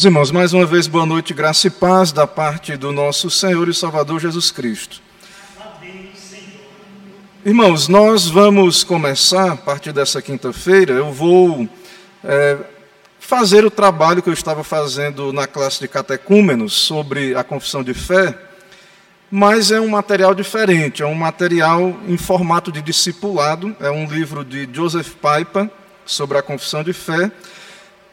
Irmãos, mais uma vez, boa noite, graça e paz da parte do nosso Senhor e Salvador Jesus Cristo. Irmãos, nós vamos começar, a partir dessa quinta-feira, eu vou é, fazer o trabalho que eu estava fazendo na classe de catecúmenos sobre a confissão de fé, mas é um material diferente, é um material em formato de discipulado, é um livro de Joseph Piper sobre a confissão de fé,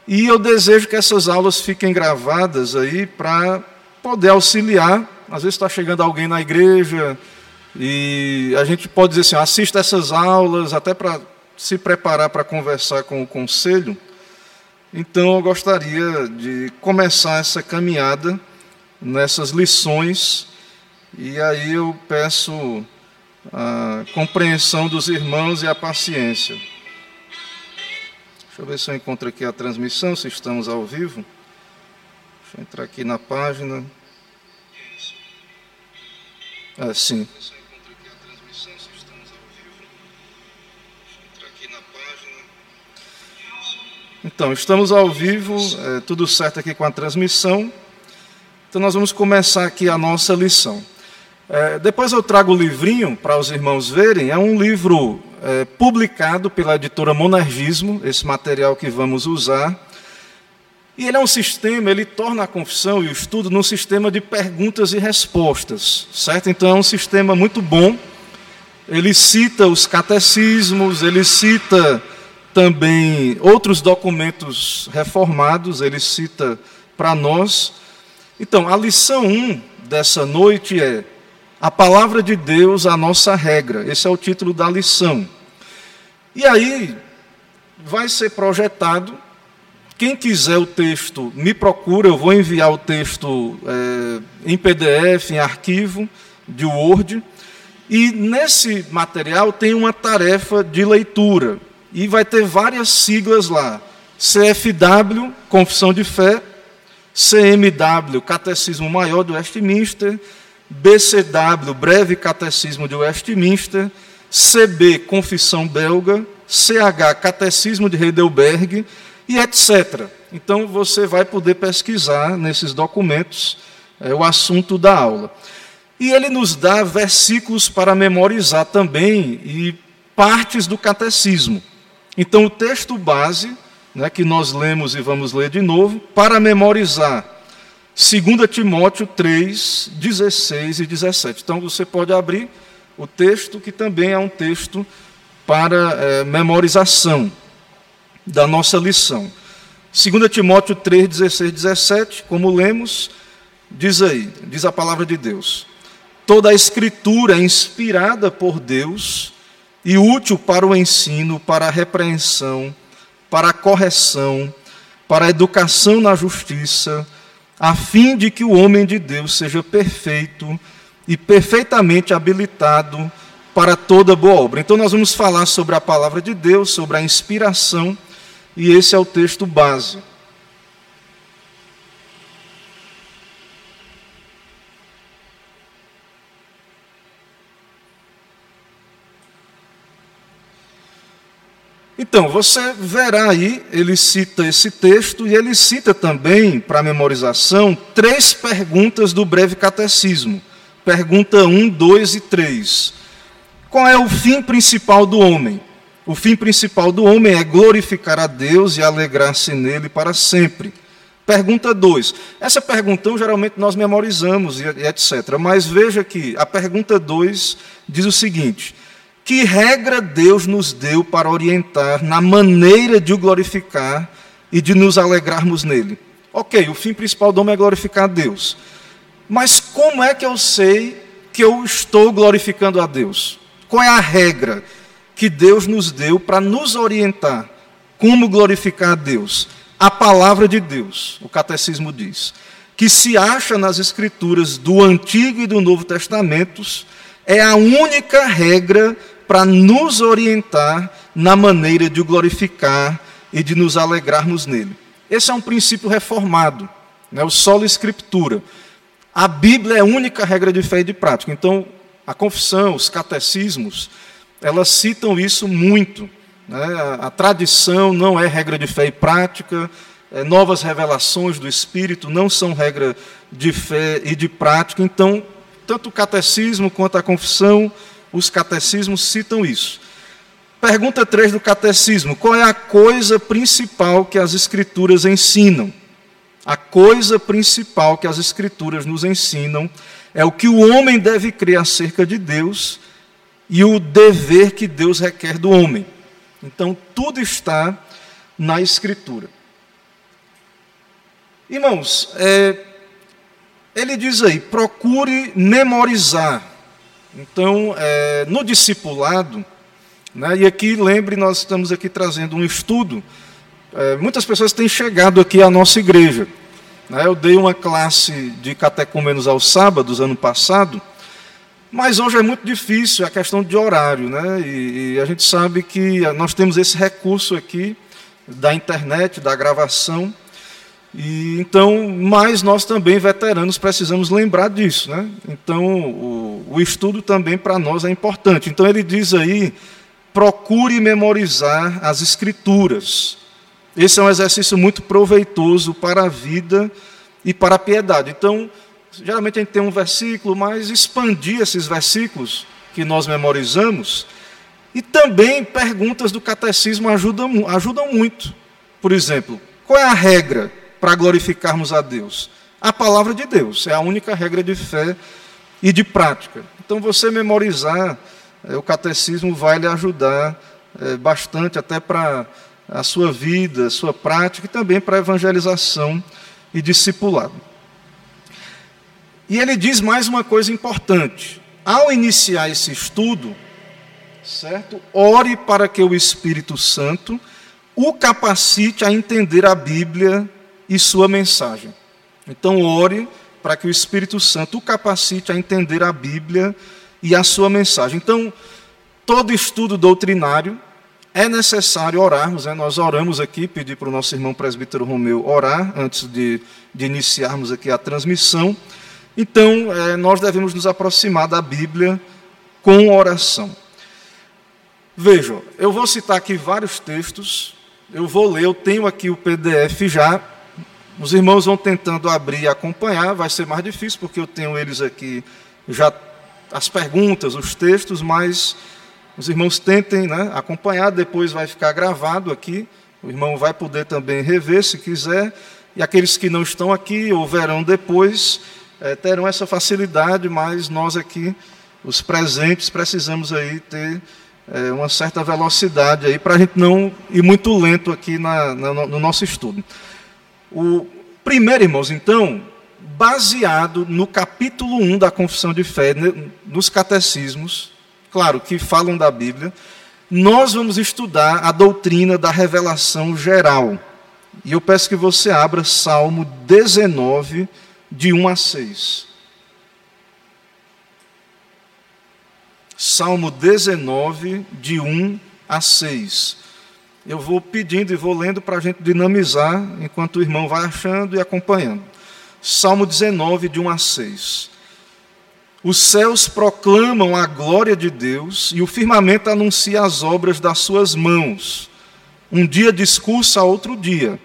e eu desejo que essas aulas fiquem gravadas aí para poder auxiliar. Às vezes está chegando alguém na igreja e a gente pode dizer assim: assista essas aulas, até para se preparar para conversar com o conselho. Então eu gostaria de começar essa caminhada nessas lições, e aí eu peço a compreensão dos irmãos e a paciência. Deixa eu ver se eu encontro aqui a transmissão, se estamos ao vivo. Deixa eu entrar aqui na página. Ah, sim. Então, estamos ao vivo, é, tudo certo aqui com a transmissão. Então, nós vamos começar aqui a nossa lição. É, depois eu trago o livrinho para os irmãos verem. É um livro é, publicado pela editora Monergismo, esse material que vamos usar. E ele é um sistema, ele torna a confissão e o estudo num sistema de perguntas e respostas, certo? Então é um sistema muito bom. Ele cita os catecismos, ele cita também outros documentos reformados, ele cita para nós. Então, a lição 1 dessa noite é a palavra de Deus, a nossa regra. Esse é o título da lição. E aí vai ser projetado. Quem quiser o texto, me procura. Eu vou enviar o texto é, em PDF, em arquivo de Word. E nesse material tem uma tarefa de leitura. E vai ter várias siglas lá: CFW, Confissão de Fé, CMW, Catecismo Maior do Westminster BCW, Breve Catecismo de Westminster, CB, Confissão Belga, CH, Catecismo de Heidelberg e etc. Então você vai poder pesquisar nesses documentos é, o assunto da aula. E ele nos dá versículos para memorizar também e partes do catecismo. Então o texto base, né, que nós lemos e vamos ler de novo, para memorizar 2 Timóteo 3, 16 e 17. Então você pode abrir o texto, que também é um texto para é, memorização da nossa lição. 2 Timóteo 3, 16 e 17, como lemos, diz aí, diz a palavra de Deus. Toda a escritura é inspirada por Deus e útil para o ensino, para a repreensão, para a correção, para a educação na justiça, a fim de que o homem de Deus seja perfeito e perfeitamente habilitado para toda boa obra. Então, nós vamos falar sobre a palavra de Deus, sobre a inspiração, e esse é o texto base. Então, você verá aí, ele cita esse texto e ele cita também, para memorização, três perguntas do breve catecismo. Pergunta 1, 2 e 3. Qual é o fim principal do homem? O fim principal do homem é glorificar a Deus e alegrar-se nele para sempre. Pergunta 2. Essa pergunta geralmente nós memorizamos e etc. Mas veja que a pergunta 2 diz o seguinte: que regra Deus nos deu para orientar na maneira de o glorificar e de nos alegrarmos nele? Ok, o fim principal do homem é glorificar a Deus. Mas como é que eu sei que eu estou glorificando a Deus? Qual é a regra que Deus nos deu para nos orientar como glorificar a Deus? A palavra de Deus, o catecismo diz, que se acha nas escrituras do Antigo e do Novo Testamentos, é a única regra para nos orientar na maneira de o glorificar e de nos alegrarmos nele. Esse é um princípio reformado, né, o solo escritura. A Bíblia é a única regra de fé e de prática. Então, a confissão, os catecismos, elas citam isso muito. Né? A, tradição não é regra de fé e prática, é, novas revelações do Espírito, não são regra de fé e de prática. Então, tanto o catecismo quanto a confissão, os catecismos citam isso. Pergunta 3 do catecismo: qual é a coisa principal que as Escrituras ensinam? A coisa principal que as Escrituras nos ensinam é o que o homem deve crer acerca de Deus e o dever que Deus requer do homem. Então, tudo está na Escritura. Irmãos, é, ele diz aí: procure memorizar. Então, é, no discipulado, né, e aqui lembre, nós estamos aqui trazendo um estudo é, muitas pessoas têm chegado aqui à nossa igreja. Né? Eu dei uma classe de catecúmenos aos sábados, ano passado, mas hoje é muito difícil a questão de horário. Né? E, e a gente sabe que nós temos esse recurso aqui da internet, da gravação. E então, mas nós também veteranos precisamos lembrar disso, né? Então, o, o estudo também para nós é importante. Então ele diz aí, procure memorizar as escrituras. Esse é um exercício muito proveitoso para a vida e para a piedade. Então, geralmente a gente tem um versículo, mas expandir esses versículos que nós memorizamos. E também perguntas do catecismo ajudam, ajudam muito. Por exemplo, qual é a regra para glorificarmos a Deus? A palavra de Deus é a única regra de fé e de prática. Então, você memorizar é, o catecismo vai lhe ajudar é, bastante, até para a sua vida, a sua prática e também para a evangelização e discipulado. E ele diz mais uma coisa importante. Ao iniciar esse estudo, certo? Ore para que o Espírito Santo o capacite a entender a Bíblia e sua mensagem. Então, ore para que o Espírito Santo o capacite a entender a Bíblia e a sua mensagem. Então, todo estudo doutrinário é necessário orarmos, né? nós oramos aqui, pedir para o nosso irmão presbítero Romeu orar antes de, de iniciarmos aqui a transmissão. Então, é, nós devemos nos aproximar da Bíblia com oração. Vejam, eu vou citar aqui vários textos, eu vou ler, eu tenho aqui o PDF já, os irmãos vão tentando abrir e acompanhar, vai ser mais difícil porque eu tenho eles aqui já, as perguntas, os textos, mas os irmãos tentem né, acompanhar, depois vai ficar gravado aqui. O irmão vai poder também rever se quiser. E aqueles que não estão aqui ou verão depois é, terão essa facilidade, mas nós aqui, os presentes, precisamos aí ter é, uma certa velocidade aí para a gente não ir muito lento aqui na, na, no nosso estudo. O primeiro, irmãos, então, baseado no capítulo 1 da Confissão de Fé, nos catecismos, claro, que falam da Bíblia, nós vamos estudar a doutrina da revelação geral. E eu peço que você abra Salmo 19, de 1 a 6. Salmo 19, de 1 a 6. Eu vou pedindo e vou lendo para a gente dinamizar enquanto o irmão vai achando e acompanhando. Salmo 19, de 1 a 6. Os céus proclamam a glória de Deus e o firmamento anuncia as obras das suas mãos. Um dia discursa a outro dia,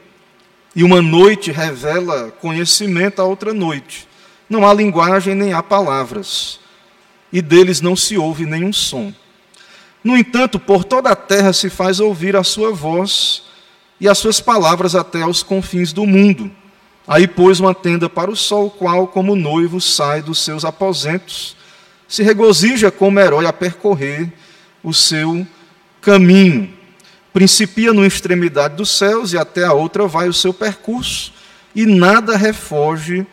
e uma noite revela conhecimento a outra noite. Não há linguagem nem há palavras, e deles não se ouve nenhum som. No entanto, por toda a terra se faz ouvir a sua voz e as suas palavras até aos confins do mundo. Aí pôs uma tenda para o sol, qual, como noivo, sai dos seus aposentos, se regozija como herói a percorrer o seu caminho. Principia numa extremidade dos céus e até a outra vai o seu percurso, e nada refoge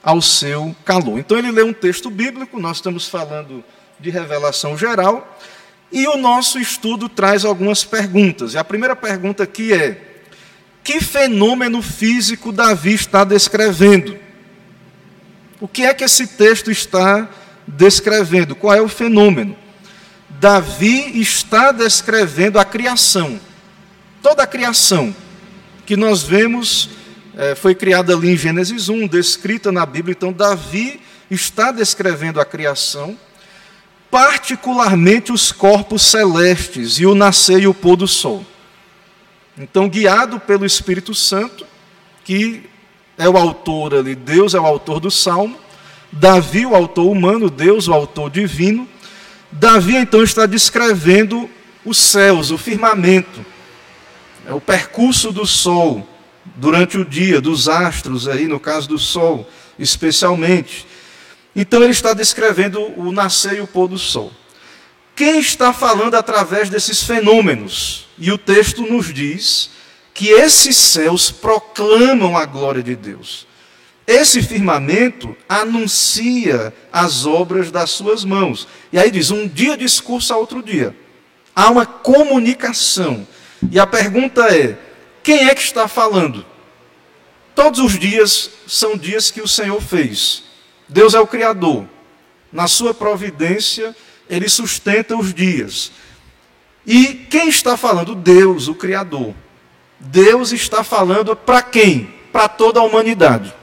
ao seu calor. Então ele lê um texto bíblico, nós estamos falando de revelação geral, e o nosso estudo traz algumas perguntas. E a primeira pergunta aqui é: que fenômeno físico Davi está descrevendo? O que é que esse texto está descrevendo? Qual é o fenômeno? Davi está descrevendo a criação. Toda a criação que nós vemos é, foi criada ali em Gênesis 1, descrita na Bíblia. Então, Davi está descrevendo a criação, particularmente os corpos celestes e o nascer e o pôr do sol. Então, guiado pelo Espírito Santo, que é o autor ali, Deus é o autor do salmo, Davi, o autor humano, Deus, o autor divino. Davi então está descrevendo os céus, o firmamento, é o percurso do sol durante o dia, dos astros aí, no caso do sol, especialmente. Então ele está descrevendo o nascer e o pôr do sol. Quem está falando através desses fenômenos? E o texto nos diz que esses céus proclamam a glória de Deus. Esse firmamento anuncia as obras das suas mãos. E aí diz: um dia discurso a outro dia. Há uma comunicação. E a pergunta é: quem é que está falando? Todos os dias são dias que o Senhor fez. Deus é o Criador. Na sua providência, Ele sustenta os dias. E quem está falando? Deus, o Criador. Deus está falando para quem? Para toda a humanidade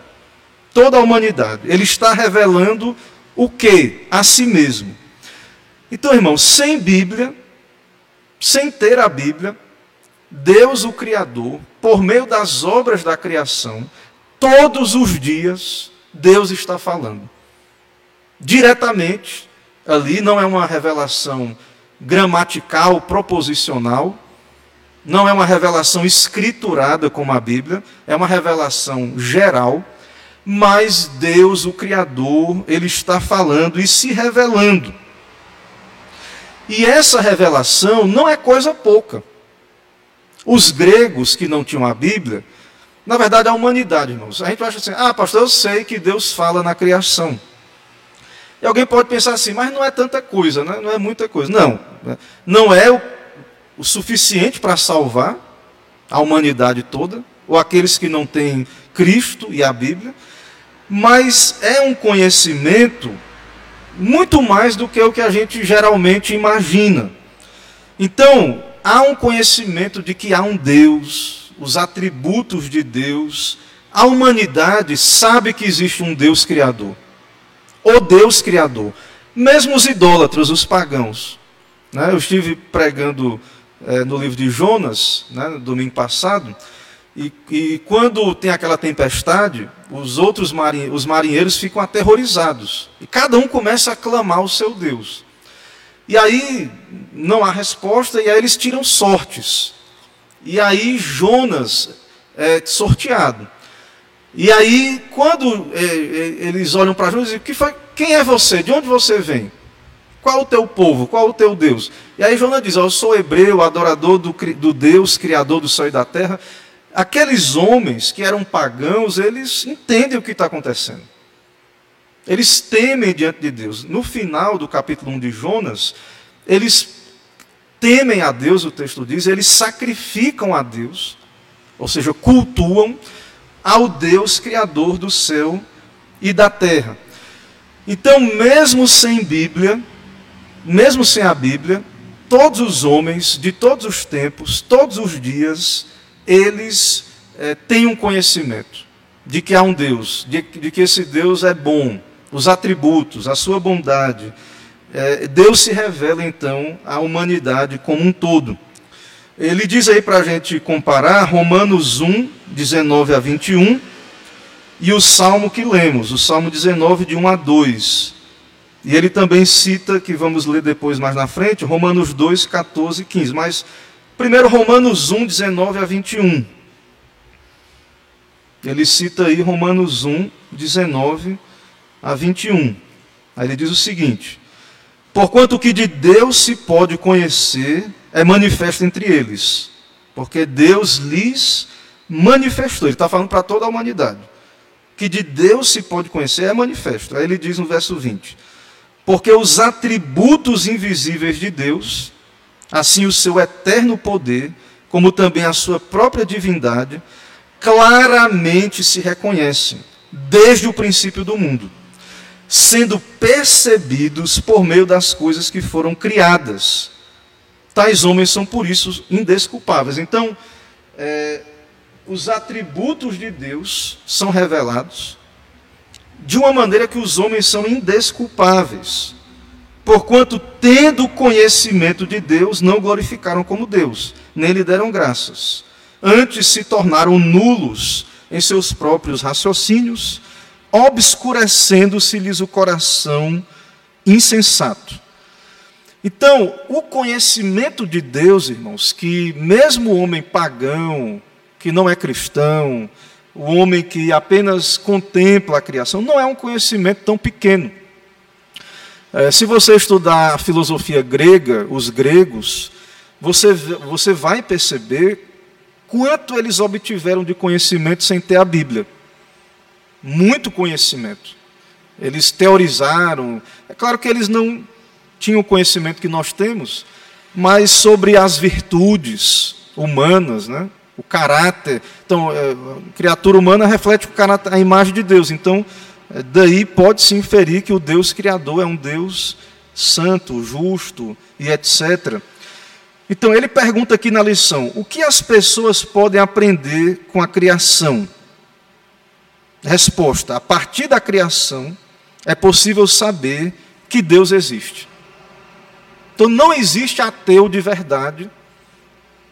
toda a humanidade. Ele está revelando o que? A si mesmo. Então, irmãos, sem Bíblia, sem ter a Bíblia, Deus, o Criador, por meio das obras da criação, todos os dias, Deus está falando. Diretamente, ali não é uma revelação gramatical, proposicional, não é uma revelação escriturada como a Bíblia, é uma revelação geral mas Deus, o Criador, ele está falando e se revelando. E essa revelação não é coisa pouca. Os gregos que não tinham a Bíblia, na verdade a humanidade, irmãos. A gente acha assim, ah, pastor, eu sei que Deus fala na criação. E alguém pode pensar assim, mas não é tanta coisa, né? não é muita coisa. Não, não é o, o suficiente para salvar a humanidade toda, ou aqueles que não têm Cristo e a Bíblia mas é um conhecimento muito mais do que o que a gente geralmente imagina. Então, há um conhecimento de que há um Deus, os atributos de Deus, a humanidade sabe que existe um Deus criador. O Deus criador. Mesmo os idólatras, os pagãos. Né? Eu estive pregando é, no livro de Jonas, né, no domingo passado, e, e quando tem aquela tempestade, os outros os marinheiros ficam aterrorizados. E cada um começa a clamar o seu Deus. E aí não há resposta, e aí eles tiram sortes. E aí Jonas é sorteado. E aí, quando é, é, eles olham para Jonas, dizem: que foi, quem é você? De onde você vem? Qual o teu povo? Qual o teu Deus? E aí Jonas diz: Eu sou hebreu, adorador do, do Deus, criador do céu e da terra. Aqueles homens que eram pagãos, eles entendem o que está acontecendo. Eles temem diante de Deus. No final do capítulo 1 de Jonas, eles temem a Deus, o texto diz, eles sacrificam a Deus, ou seja, cultuam ao Deus criador do céu e da terra. Então, mesmo sem Bíblia, mesmo sem a Bíblia, todos os homens de todos os tempos, todos os dias, eles é, têm um conhecimento de que há um Deus, de, de, que esse Deus é bom, os atributos, a sua bondade. É, Deus se revela então à humanidade como um todo. Ele diz aí para a gente comparar Romanos 1, 19 a 21, e o salmo que lemos, o salmo 19, de 1 a 2. E ele também cita, que vamos ler depois mais na frente, Romanos 2, 14 e 15. Mas Primeiro, Romanos 1, 19 a 21. Ele cita aí Romanos 1, 19 a 21. Aí ele diz o seguinte: Porquanto que de Deus se pode conhecer é manifesto entre eles, porque Deus lhes manifestou. Ele está falando para toda a humanidade. Que de Deus se pode conhecer é manifesto. Aí ele diz no verso 20: Porque os atributos invisíveis de Deus Assim, o seu eterno poder, como também a sua própria divindade, claramente se reconhecem desde o princípio do mundo, sendo percebidos por meio das coisas que foram criadas. Tais homens são, por isso, indesculpáveis. Então, é, os atributos de Deus são revelados de uma maneira que os homens são indesculpáveis. Porquanto, tendo conhecimento de Deus, não glorificaram como Deus, nem lhe deram graças. antes se tornaram nulos em seus próprios raciocínios, obscurecendo-se-lhes o coração insensato. Então, o conhecimento de Deus, irmãos, que mesmo o homem pagão, que não é cristão, o homem que apenas contempla a criação, não é um conhecimento tão pequeno. É, se você estudar a filosofia grega, os gregos, você, você vai perceber quanto eles obtiveram de conhecimento sem ter a Bíblia. Muito conhecimento. Eles teorizaram. É claro que eles não tinham o conhecimento que nós temos, mas sobre as virtudes humanas, né? o caráter. Então, é, criatura humana reflete o caráter, a imagem de Deus. Então, é, daí pode-se inferir que o Deus Criador é um Deus santo, justo e etc. Então, ele pergunta aqui na lição: o que as pessoas podem aprender com a criação? Resposta: a partir da criação é possível saber que Deus existe. Então, não existe ateu de verdade,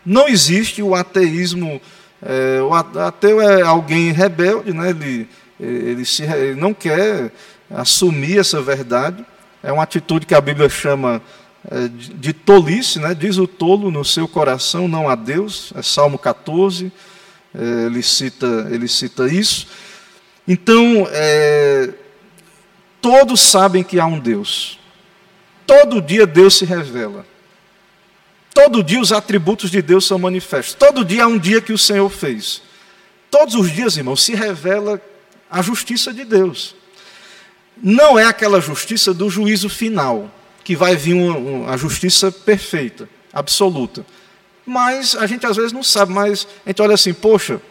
não existe o ateísmo. É, o ateu é alguém rebelde, né? ele ele, se, ele não quer assumir essa verdade. É uma atitude que a Bíblia chama é, de, tolice, né? diz o tolo no seu coração, não a Deus. É Salmo 14, é, ele, cita, ele cita isso. Então, é, todos sabem que há um Deus. Todo dia Deus se revela. Todo dia os atributos de Deus são manifestos. Todo dia é um dia que o Senhor fez. Todos os dias, irmãos, se revela a justiça de Deus. Não é aquela justiça do juízo final, que vai vir uma, uma, a justiça perfeita, absoluta. Mas a gente às vezes não sabe, mas a gente olha assim, poxa,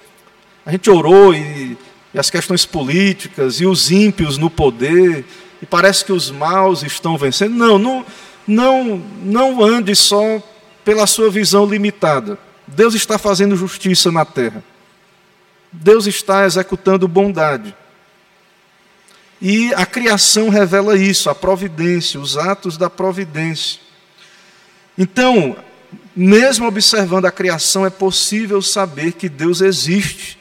a gente orou e, e as questões políticas e os ímpios no poder, e parece que os maus estão vencendo. Não, não, não, não ande só pela sua visão limitada. Deus está fazendo justiça na terra. Deus está executando bondade. E a criação revela isso, a providência, os atos da providência. Então, mesmo observando a criação, é possível saber que Deus existe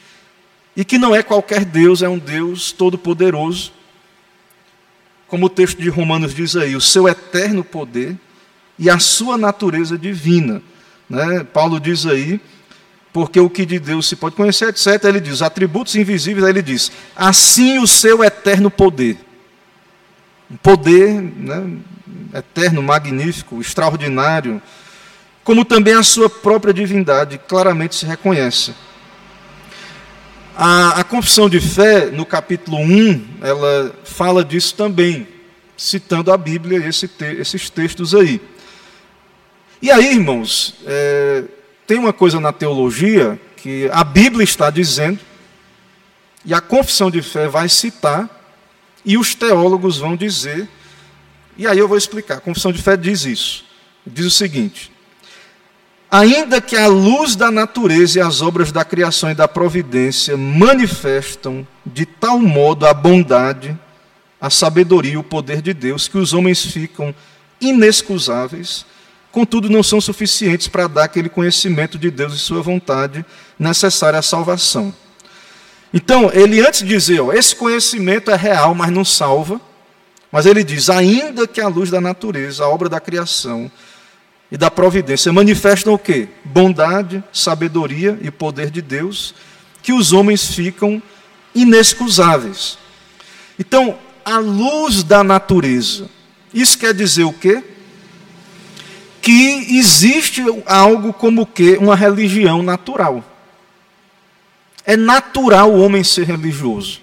e que não é qualquer Deus, é um Deus todo-poderoso. Como o texto de Romanos diz aí, o seu eterno poder e a sua natureza divina. Né? Paulo diz aí porque o que de Deus se pode conhecer, etc. Ele diz, atributos invisíveis, aí ele diz, assim o seu eterno poder. Um poder né, eterno, magnífico, extraordinário, como também a sua própria divindade, claramente se reconhece. A, a confissão de fé, no capítulo 1, ela fala disso também, citando a Bíblia, esse te, esses textos aí. E aí, irmãos, é, tem uma coisa na teologia que a Bíblia está dizendo, e a confissão de fé vai citar, e os teólogos vão dizer, e aí eu vou explicar. A confissão de fé diz isso. Diz o seguinte: Ainda que a luz da natureza e as obras da criação e da providência manifestam de tal modo a bondade, a sabedoria e o poder de Deus, que os homens ficam inexcusáveis, contudo não são suficientes para dar aquele conhecimento de Deus e sua vontade necessária à salvação. Então, ele antes dizer, ó, esse conhecimento é real, mas não salva, mas ele diz, ainda que a luz da natureza, a obra da criação e da providência manifestam o quê? Bondade, sabedoria e poder de Deus, que os homens ficam inexcusáveis. Então, a luz da natureza, isso quer dizer o quê? que existe algo como que uma religião natural. É natural o homem ser religioso.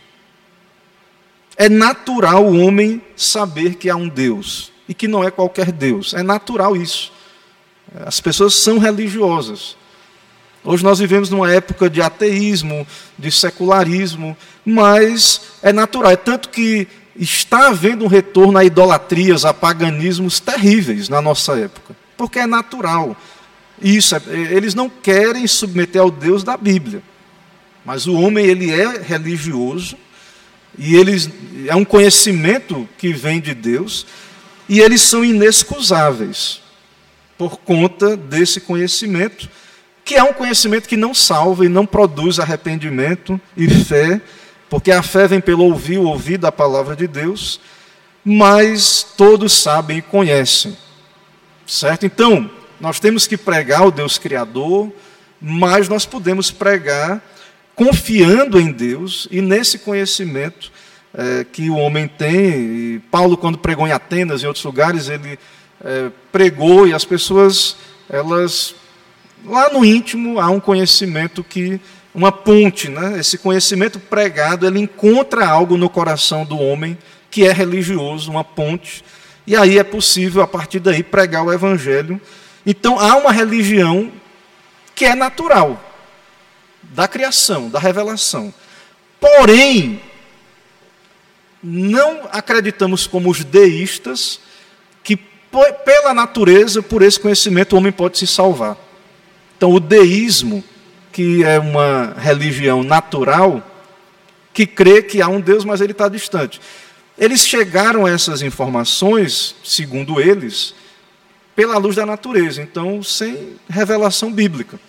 É natural o homem saber que há um Deus e que não é qualquer Deus. É natural isso. As pessoas são religiosas. Hoje nós vivemos numa época de ateísmo, de secularismo, mas é natural. É tanto que está havendo um retorno a idolatrias, a paganismos terríveis na nossa época porque é natural. Isso, é, eles não querem submeter ao Deus da Bíblia. Mas o homem ele é religioso e eles é um conhecimento que vem de Deus e eles são inexcusáveis por conta desse conhecimento que é um conhecimento que não salva e não produz arrependimento e fé, porque a fé vem pelo ouvir, o ouvir da palavra de Deus, mas todos sabem e conhecem. Certo? Então, nós temos que pregar o Deus Criador, mas nós podemos pregar confiando em Deus e nesse conhecimento é, que o homem tem. E Paulo, quando pregou em Atenas e outros lugares, ele é, pregou e as pessoas, elas, lá no íntimo, há um conhecimento que, uma ponte, né? esse conhecimento pregado, ele encontra algo no coração do homem que é religioso, uma ponte, e aí é possível, a partir daí, pregar o evangelho. Então, há uma religião que é natural, da criação, da revelação. Porém, não acreditamos como os deístas pela natureza, por esse conhecimento, o homem pode se salvar. Então, o deísmo, que é uma religião natural, que crê que há um Deus, mas ele está distante. Eles chegaram a essas informações, segundo eles, pela luz da natureza, então sem revelação bíblica.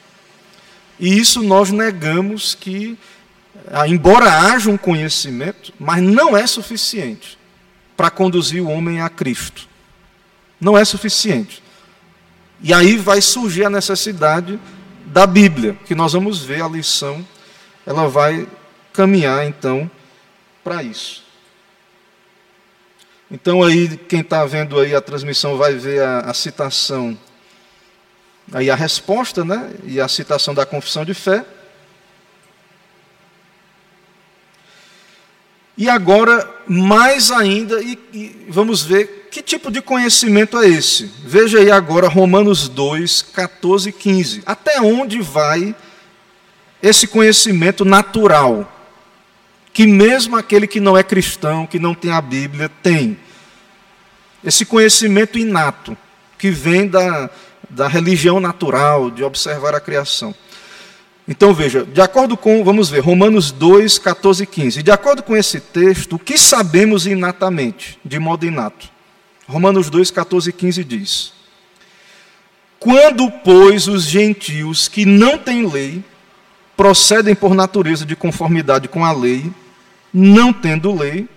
E isso nós negamos que ah, embora haja um conhecimento, mas não é suficiente para conduzir o homem a Cristo. Não é suficiente. E aí vai surgir a necessidade da Bíblia, que nós vamos ver a lição, ela vai caminhar então para isso. Então aí quem está vendo aí a transmissão vai ver a, a citação, aí a resposta, né? E a citação da confissão de fé. E agora, mais ainda, e, e, vamos ver que tipo de conhecimento é esse. Veja aí agora Romanos 2, 14 e 15. Até onde vai esse conhecimento natural? Que mesmo aquele que não é cristão, que não tem a Bíblia, tem. Esse conhecimento inato, que vem da, da religião natural, de observar a criação. Então veja, de acordo com, vamos ver, Romanos 2, 14 e 15. De acordo com esse texto, o que sabemos inatamente, de modo inato? Romanos 2, 14 e 15 diz: Quando, pois, os gentios que não têm lei procedem por natureza de conformidade com a lei, não tendo lei,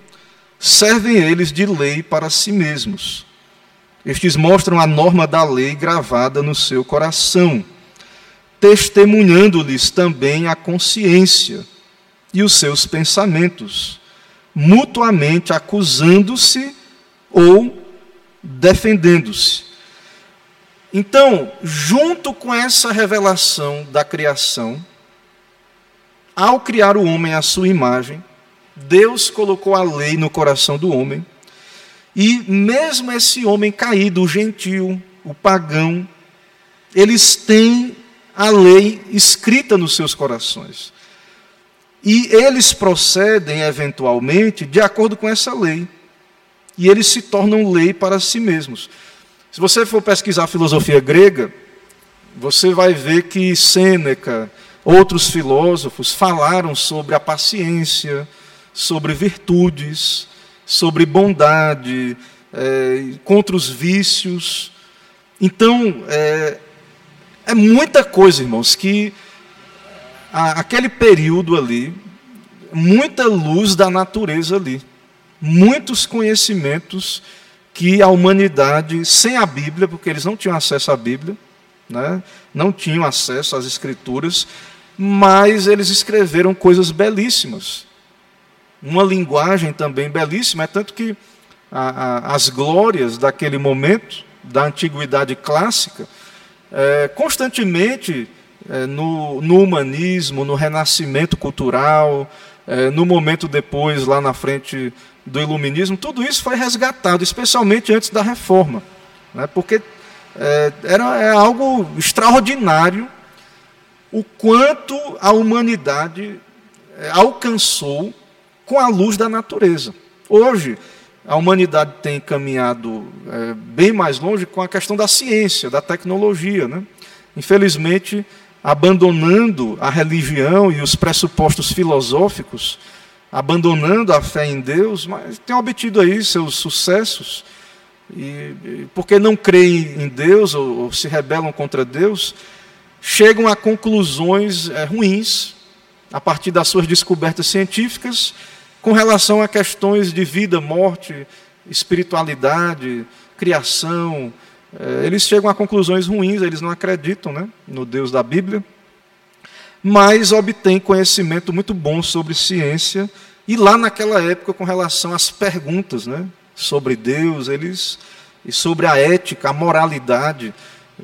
servem eles de lei para si mesmos. Estes mostram a norma da lei gravada no seu coração testemunhando-lhes também a consciência e os seus pensamentos, mutuamente acusando-se ou defendendo-se. Então, junto com essa revelação da criação, ao criar o homem à sua imagem, Deus colocou a lei no coração do homem, e mesmo esse homem caído, o gentil, o pagão, eles têm a lei escrita nos seus corações. E eles procedem, eventualmente, de acordo com essa lei. E eles se tornam lei para si mesmos. Se você for pesquisar a filosofia grega, você vai ver que Sêneca, outros filósofos, falaram sobre a paciência, sobre virtudes, sobre bondade, é, contra os vícios. Então, é, é muita coisa, irmãos, que a, aquele período ali, muita luz da natureza ali, muitos conhecimentos que a humanidade, sem a Bíblia, porque eles não tinham acesso à Bíblia, né, não tinham acesso às Escrituras, mas eles escreveram coisas belíssimas. Uma linguagem também belíssima, é tanto que a, a, as glórias daquele momento, da antiguidade clássica, é, constantemente é, no, no, humanismo, no renascimento cultural, é, no momento depois, lá na frente do iluminismo, tudo isso foi resgatado, especialmente antes da reforma, né, porque é, era é algo extraordinário o quanto a humanidade é, alcançou com a luz da natureza. Hoje, a humanidade tem caminhado é, bem mais longe com a questão da ciência, da tecnologia. Né? Infelizmente, abandonando a religião e os pressupostos filosóficos, abandonando a fé em Deus, mas tem obtido aí seus sucessos. E, porque não creem em Deus ou, ou se rebelam contra Deus, chegam a conclusões é, ruins a partir das suas descobertas científicas com relação a questões de vida, morte, espiritualidade, criação. É, eles chegam a conclusões ruins, eles não acreditam né, no Deus da Bíblia, mas obtêm conhecimento muito bom sobre ciência. E lá naquela época, com relação às perguntas né, sobre Deus, eles e sobre a ética, a moralidade,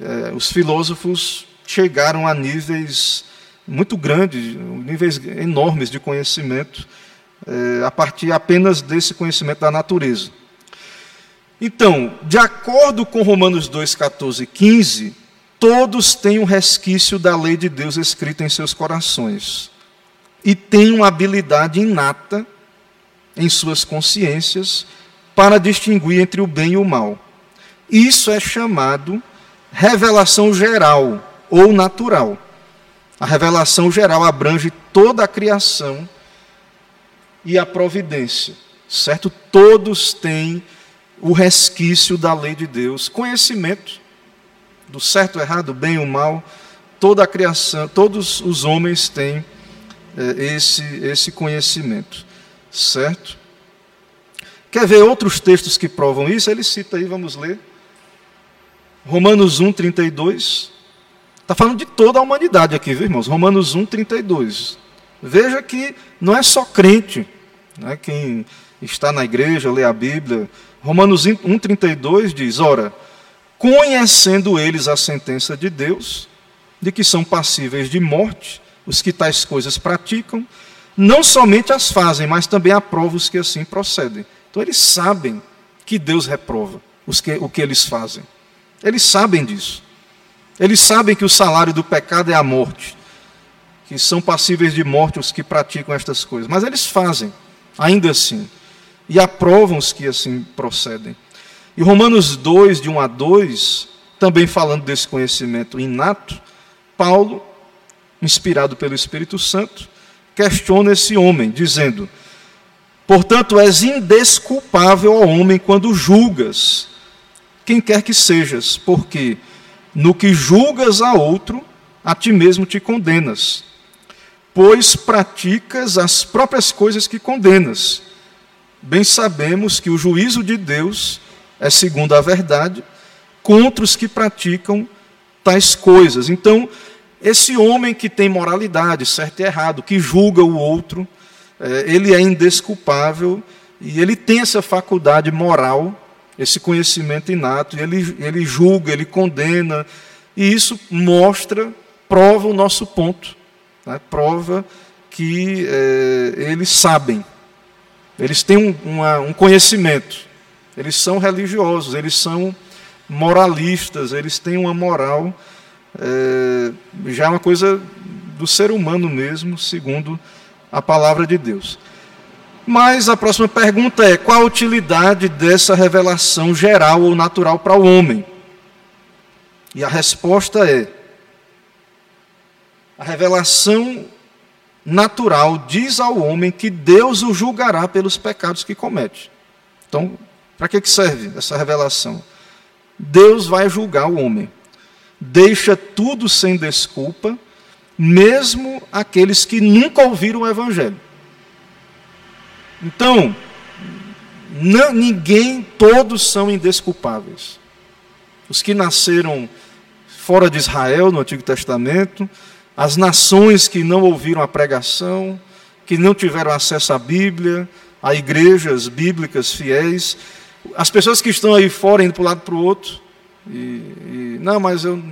é, os filósofos chegaram a níveis muito grandes, níveis enormes de conhecimento, é, a partir apenas desse conhecimento da natureza. Então, de acordo com Romanos 2, 14 e 15, todos têm um resquício da lei de Deus escrita em seus corações e têm uma habilidade inata em suas consciências para distinguir entre o bem e o mal. Isso é chamado revelação geral ou natural. A revelação geral abrange toda a criação e a providência, certo? Todos têm o resquício da lei de Deus, conhecimento do certo, errado, bem ou mal. Toda a criação, todos os homens têm é, esse, esse conhecimento, certo? Quer ver outros textos que provam isso? Ele cita aí, vamos ler. Romanos 1, 32. Está falando de toda a humanidade aqui, viu, irmãos? Romanos 1, 32. Veja que não é só crente, né, quem está na igreja, lê a Bíblia. Romanos 1, 32 diz: Ora, conhecendo eles a sentença de Deus, de que são passíveis de morte, os que tais coisas praticam, não somente as fazem, mas também aprovam os que assim procedem. Então eles sabem que Deus reprova os que, o que eles fazem. Eles sabem disso. Eles sabem que o salário do pecado é a morte, que são passíveis de morte os que praticam estas coisas, mas eles fazem, ainda assim, e aprovam os que assim procedem. E Romanos 2, de 1 a 2, também falando desse conhecimento inato, Paulo, inspirado pelo Espírito Santo, questiona esse homem, dizendo: Portanto, és indesculpável ao homem quando julgas quem quer que sejas, porque no que julgas a outro, a ti mesmo te condenas, pois praticas as próprias coisas que condenas. Bem sabemos que o juízo de Deus é segundo a verdade contra os que praticam tais coisas. Então, esse homem que tem moralidade, certo e errado, que julga o outro, é, ele é indesculpável e ele tem essa faculdade moral esse conhecimento inato, e ele, ele julga, ele condena, e isso mostra, prova o nosso ponto, né? prova que é, eles sabem, eles têm um, uma, um conhecimento, eles são religiosos, eles são moralistas, eles têm uma moral, é, já é uma coisa do ser humano mesmo, segundo a palavra de Deus. Mas a próxima pergunta é: qual a utilidade dessa revelação geral ou natural para o homem? E a resposta é: a revelação natural diz ao homem que Deus o julgará pelos pecados que comete. Então, para que serve essa revelação? Deus vai julgar o homem. Deixa tudo sem desculpa, mesmo aqueles que nunca ouviram o Evangelho. Então, não, ninguém, todos são indesculpáveis. Os que nasceram fora de Israel no Antigo Testamento, as nações que não ouviram a pregação, que não tiveram acesso à Bíblia, a igrejas bíblicas fiéis, as pessoas que estão aí fora indo para um lado para o outro, e, e, não, mas eu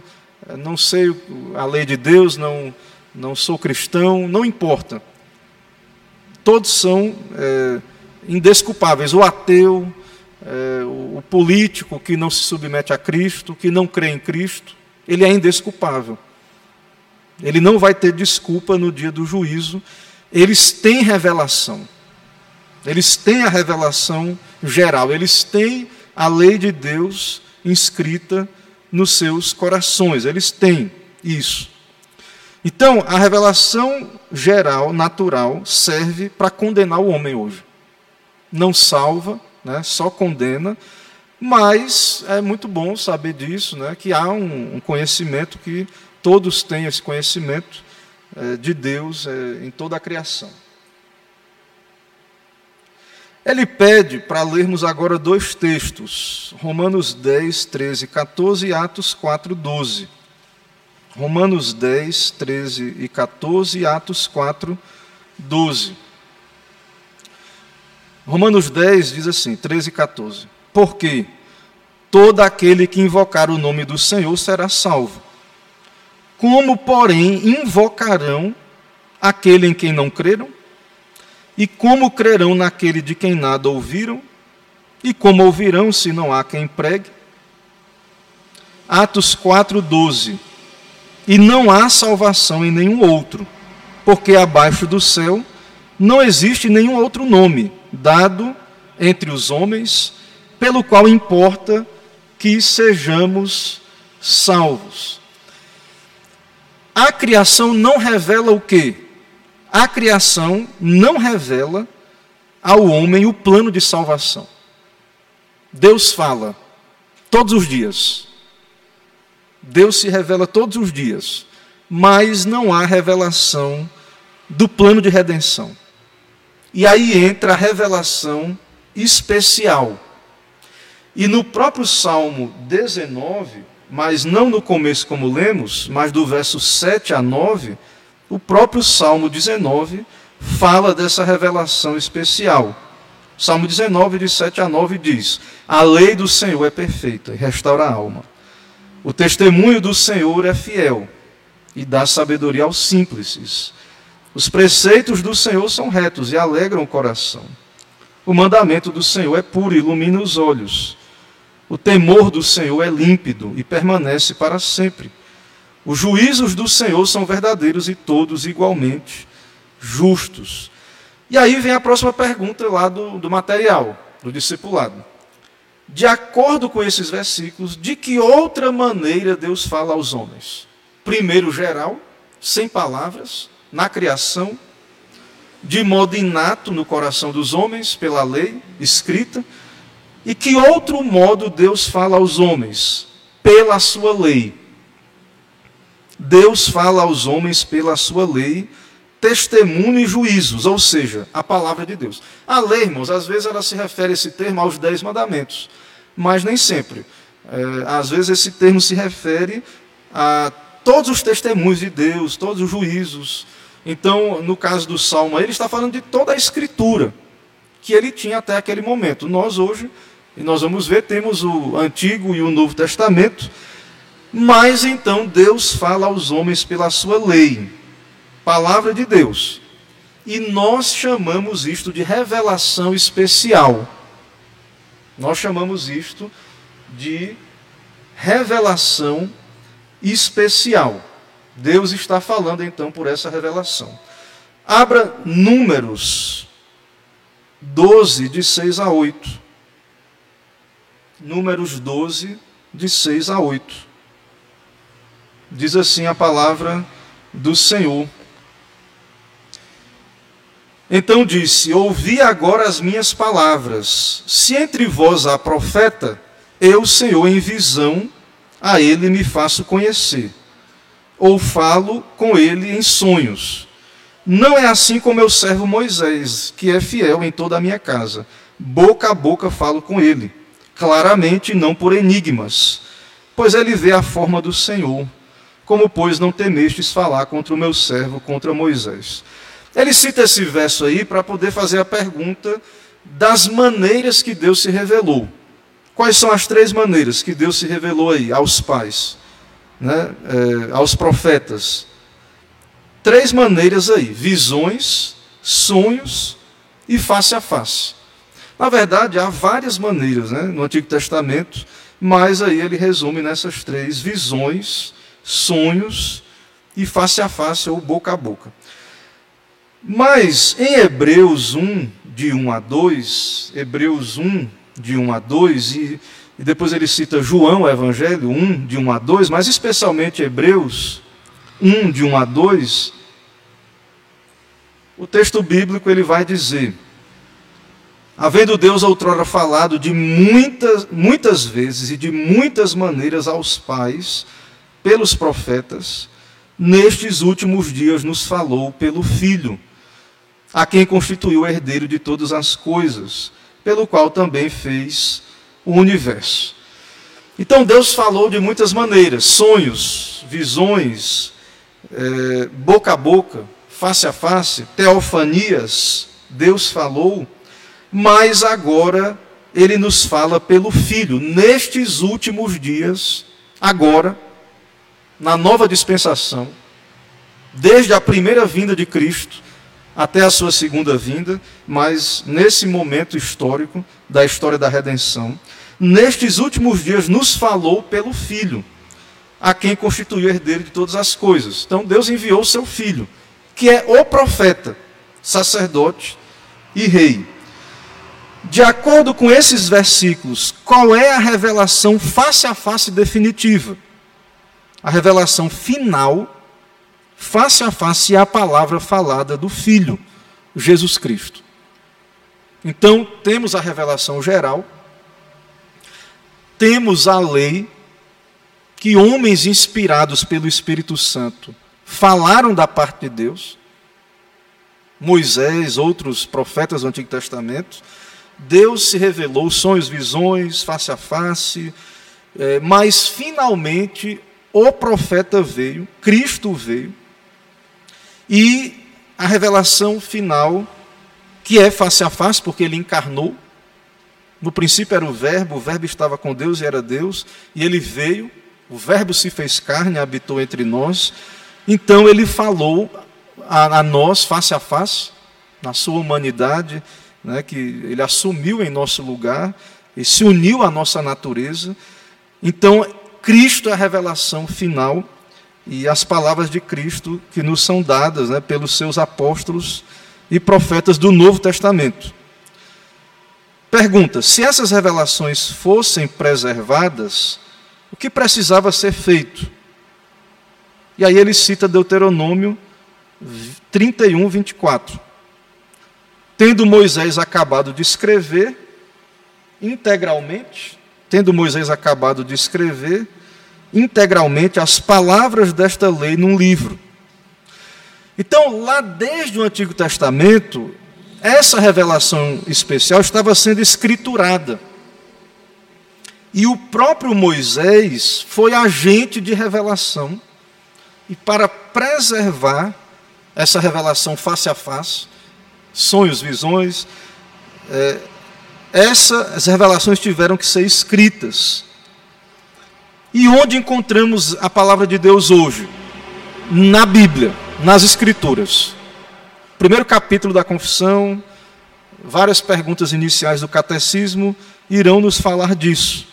não sei a lei de Deus, não, não sou cristão, não importa todos são é, indesculpáveis. O ateu, é, o político que não se submete a Cristo, que não crê em Cristo, ele é indesculpável. Ele não vai ter desculpa no dia do juízo. Eles têm revelação. Eles têm a revelação geral. Eles têm a lei de Deus inscrita nos seus corações. Eles têm isso. Então, a revelação geral, natural, serve para condenar o homem hoje. Não salva, né, só condena, mas é muito bom saber disso, né, que há um, um conhecimento que todos têm esse conhecimento é, de Deus é, em toda a criação. Ele pede para lermos agora dois textos, Romanos 10, 13 e 14 e Atos 4, 12. Romanos 10, 13 e 14 e Atos 4, 12. Romanos 10 diz assim, 13 e 14. Porque todo aquele que invocar o nome do Senhor será salvo. Como, porém, invocarão aquele em quem não creram? E como crerão naquele de quem nada ouviram? E como ouvirão se não há quem pregue? Atos 4:12. E não há salvação em nenhum outro, porque abaixo do céu não existe nenhum outro nome dado entre os homens pelo qual importa que sejamos salvos. A criação não revela o quê? a criação não revela ao homem o plano de salvação. Deus fala todos os dias. Deus se revela todos os dias, mas não há revelação do plano de redenção. E aí entra a revelação especial. E no próprio Salmo 19, mas não no começo como lemos, mas do verso 7 a 9, o próprio Salmo 19 fala dessa revelação especial. Salmo 19, de 7 a 9 diz: A lei do Senhor é perfeita e restaura a alma. O testemunho do Senhor é fiel e dá sabedoria aos simples. Os preceitos do Senhor são retos e alegram o coração. O mandamento do Senhor é puro e ilumina os olhos. O temor do Senhor é límpido e permanece para sempre. Os juízos do Senhor são verdadeiros e todos igualmente justos. E aí vem a próxima pergunta lá do, do material, do discipulado. De acordo com esses versículos, de que outra maneira Deus fala aos homens? Primeiro, geral, sem palavras, na criação, de modo inato no coração dos homens, pela lei escrita. E que outro modo Deus fala aos homens? Pela sua lei, Deus fala aos homens pela sua lei, testemunho e juízos, ou seja, a palavra de Deus. A lei, irmãos, às vezes ela se refere esse termo aos dez mandamentos, mas nem sempre. É, às vezes esse termo se refere a todos os testemunhos de Deus, todos os juízos. Então, no caso do Salmo, ele está falando de toda a escritura que ele tinha até aquele momento. Nós hoje, e nós vamos ver, temos o Antigo e o Novo Testamento, mas então Deus fala aos homens pela sua lei, palavra de Deus. E nós chamamos isto de revelação especial. Nós chamamos isto de revelação especial. Deus está falando então por essa revelação. Abra Números 12, de 6 a 8. Números 12, de 6 a 8. Diz assim a palavra do Senhor. Então disse: Ouvi agora as minhas palavras. Se entre vós há profeta, eu, Senhor, em visão, a ele me faço conhecer. Ou falo com ele em sonhos. Não é assim com meu servo Moisés, que é fiel em toda a minha casa. Boca a boca falo com ele, claramente não por enigmas, pois ele vê a forma do Senhor como, pois, não temestes falar contra o meu servo, contra Moisés? Ele cita esse verso aí para poder fazer a pergunta das maneiras que Deus se revelou. Quais são as três maneiras que Deus se revelou aí aos pais, né, é, aos profetas? Três maneiras aí: visões, sonhos e face a face. Na verdade, há várias maneiras né, no Antigo Testamento, mas aí ele resume nessas três: visões, sonhos e face a face ou boca a boca. Mas em Hebreus 1, de 1 a 2, Hebreus 1, de 1 a 2, e, e depois ele cita João, Evangelho 1, de 1 a 2, mas especialmente Hebreus 1, de 1 a 2, o texto bíblico ele vai dizer: Havendo Deus outrora falado de muitas, muitas vezes e de muitas maneiras aos pais, pelos profetas, nestes últimos dias nos falou pelo Filho, a quem constituiu o herdeiro de todas as coisas, pelo qual também fez o universo. Então Deus falou de muitas maneiras: sonhos, visões, é, boca a boca, face a face, teofanias. Deus falou, mas agora ele nos fala pelo Filho, nestes últimos dias, agora, na nova dispensação, desde a primeira vinda de Cristo até a sua segunda vinda, mas nesse momento histórico da história da redenção, nestes últimos dias nos falou pelo Filho, a quem constituiu herdeiro de todas as coisas. Então Deus enviou o seu Filho, que é o profeta, sacerdote e rei. De acordo com esses versículos, qual é a revelação face a face definitiva? A revelação final, face a face, é a palavra falada do Filho, Jesus Cristo. Então, temos a revelação geral, temos a lei, que homens inspirados pelo Espírito Santo falaram da parte de Deus, Moisés, outros profetas do Antigo Testamento, Deus se revelou, sonhos, visões, face a face, é, mas finalmente o profeta veio, Cristo veio, e a revelação final, que é face a face, porque ele encarnou, no princípio era o Verbo, o Verbo estava com Deus e era Deus, e ele veio, o Verbo se fez carne, habitou entre nós, então ele falou a, a nós face a face, na sua humanidade, né, que ele assumiu em nosso lugar e se uniu à nossa natureza. Então, Cristo é a revelação final e as palavras de Cristo que nos são dadas né, pelos seus apóstolos e profetas do Novo Testamento. Pergunta: se essas revelações fossem preservadas, o que precisava ser feito? E aí ele cita Deuteronômio 31, 24 tendo Moisés acabado de escrever, integralmente, tendo Moisés acabado de escrever, integralmente as palavras desta lei num livro. Então, lá desde o Antigo Testamento, essa revelação especial estava sendo escriturada. E o próprio Moisés foi agente de revelação. E para preservar essa revelação face a face, sonhos, visões. É, essas revelações tiveram que ser escritas. E onde encontramos a palavra de Deus hoje? Na Bíblia, nas Escrituras. Primeiro capítulo da confissão, várias perguntas iniciais do catecismo irão nos falar disso.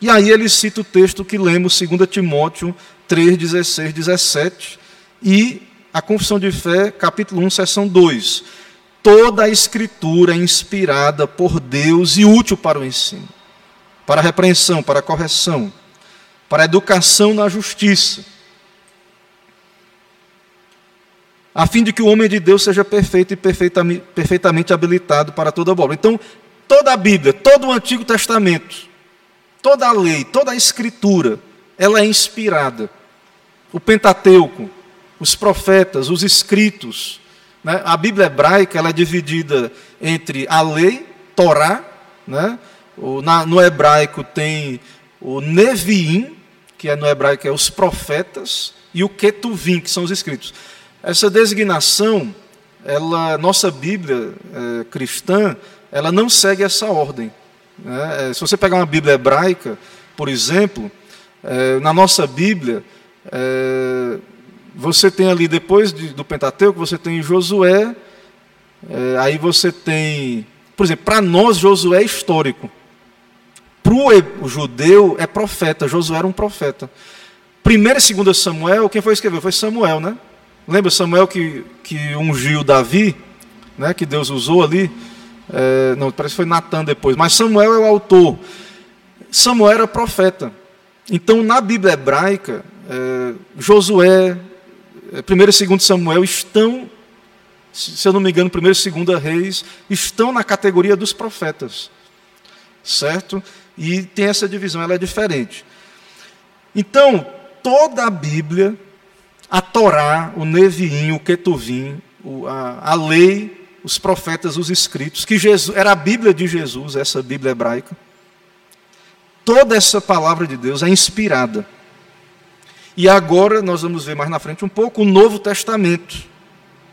E aí ele cita o texto que lemos, 2 Timóteo 3, 16, 17, e a confissão de fé, capítulo 1, seção 2 toda a escritura é inspirada por Deus e útil para o ensino, para a repreensão, para a correção, para a educação na justiça, a fim de que o homem de Deus seja perfeito e perfeitamente, perfeitamente habilitado para toda obra. Então, toda a Bíblia, todo o Antigo Testamento, toda a lei, toda a escritura, ela é inspirada. O Pentateuco, os profetas, os escritos, né? A Bíblia hebraica ela é dividida entre a lei, Torá, né? o, na, no hebraico tem o Neviim, que é no hebraico é os profetas, e o Ketuvim, que são os escritos. Essa designação, ela, nossa Bíblia é, cristã, ela não segue essa ordem. Né? É, se você pegar uma Bíblia hebraica, por exemplo, é, na nossa Bíblia, é, você tem ali, depois de, do Pentateuco, você tem Josué, é, aí você tem, por exemplo, para nós Josué é histórico. Para o judeu é profeta, Josué era um profeta. Primeira e segunda Samuel, quem foi escrever? Foi Samuel, né? Lembra Samuel que, que ungiu Davi, né, que Deus usou ali? É, não, parece que foi Natan depois, mas Samuel é o autor. Samuel era profeta. Então, na Bíblia hebraica, é, Josué, 1 e 2 Samuel estão, se eu não me engano, 1 e 2 Reis, estão na categoria dos profetas. Certo? E tem essa divisão, ela é diferente. Então, toda a Bíblia a Torá, o Neviim, o Ketuvim, a, a lei, os profetas, os escritos, que Jesus, era a Bíblia de Jesus, essa Bíblia hebraica. Toda essa palavra de Deus é inspirada. E agora nós vamos ver mais na frente um pouco o Novo Testamento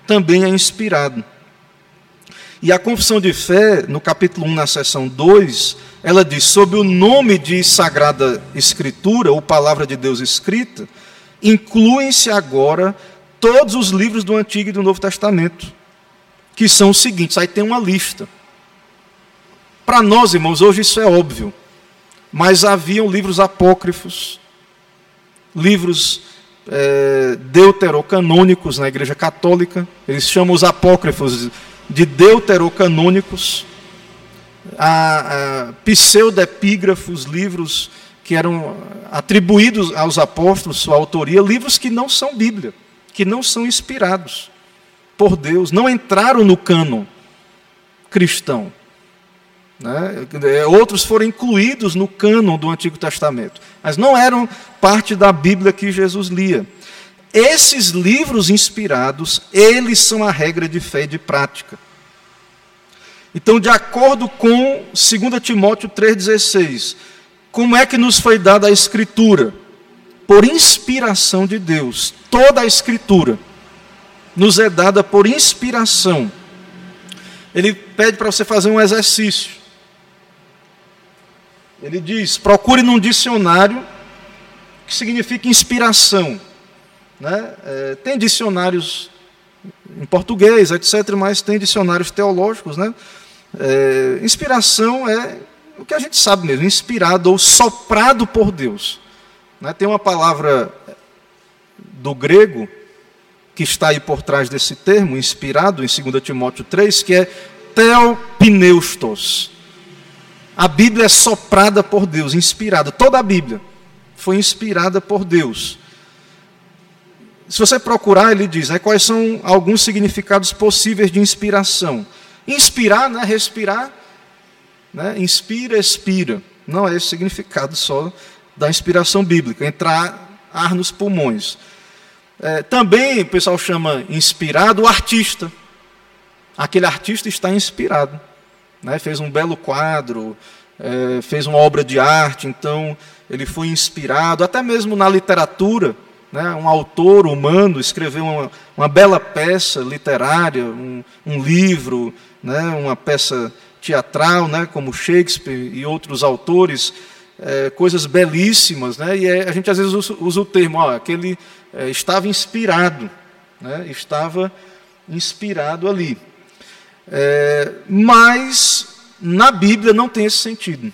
também é inspirado. E a confissão de fé, no capítulo 1, na seção 2, ela diz: sob o nome de Sagrada Escritura, ou Palavra de Deus escrita, incluem-se agora todos os livros do Antigo e do Novo Testamento, que são os seguintes. Aí tem uma lista. Para nós, irmãos, hoje isso é óbvio, mas haviam livros apócrifos, livros é, deuterocanônicos na Igreja Católica, eles chamam os apócrifos de deuterocanônicos, a, pseudepígrafos, livros que eram atribuídos aos apóstolos, sua autoria, livros que não são Bíblia, que não são inspirados por Deus, não entraram no cânon cristão. Né? É, outros foram incluídos no cânon do Antigo Testamento, mas não eram parte da Bíblia que Jesus lia. Esses livros inspirados, eles são a regra de fé e de prática. Então, de acordo com 2 Timóteo 3,16, como é que nos foi dada a Escritura? Por inspiração de Deus. Toda a Escritura nos é dada por inspiração. Ele pede para você fazer um exercício. Ele diz: procure num dicionário que significa inspiração. Né? É, tem dicionários em português, etc., mas tem dicionários teológicos. Né? É, inspiração é o que a gente sabe mesmo, inspirado ou soprado por Deus. Né? Tem uma palavra do grego que está aí por trás desse termo, inspirado, em 2 Timóteo 3, que é theopneustos. A Bíblia é soprada por Deus, inspirada. Toda a Bíblia foi inspirada por Deus. Se você procurar, ele diz né, quais são alguns significados possíveis de inspiração. Inspirar, né, respirar, né, inspira, expira. Não é esse significado só da inspiração bíblica, entrar ar nos pulmões. É, também o pessoal chama inspirado o artista. Aquele artista está inspirado né, fez um belo quadro, é, fez uma obra de arte, então ele foi inspirado, até mesmo na literatura. Né, um autor humano escreveu uma, uma bela peça literária, um, um livro, né, uma peça teatral, né, como Shakespeare e outros autores, é, coisas belíssimas, né, e é, a gente às vezes usa, usa o termo, ó, que ele é, estava inspirado, né, estava inspirado ali. É, mas na Bíblia não tem esse sentido.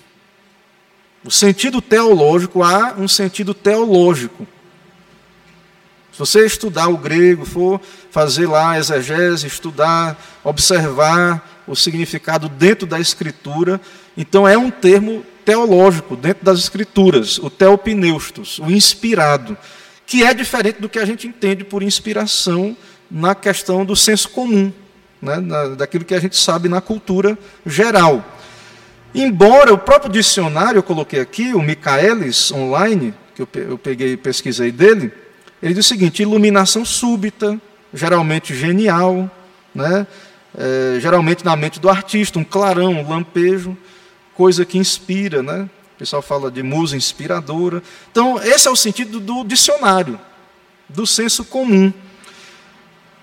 O sentido teológico, há um sentido teológico. Se você estudar o grego, for fazer lá exegese, estudar, observar o significado dentro da escritura, então é um termo teológico dentro das escrituras, o teopneustos, o inspirado, que é diferente do que a gente entende por inspiração na questão do senso comum né, daquilo que a gente sabe na cultura geral. Embora o próprio dicionário, eu coloquei aqui, o Michaelis Online, que eu peguei e pesquisei dele, ele diz o seguinte: iluminação súbita, geralmente genial, né, é, geralmente na mente do artista, um clarão, um lampejo, coisa que inspira, né? O pessoal fala de musa inspiradora. Então, esse é o sentido do dicionário, do senso comum.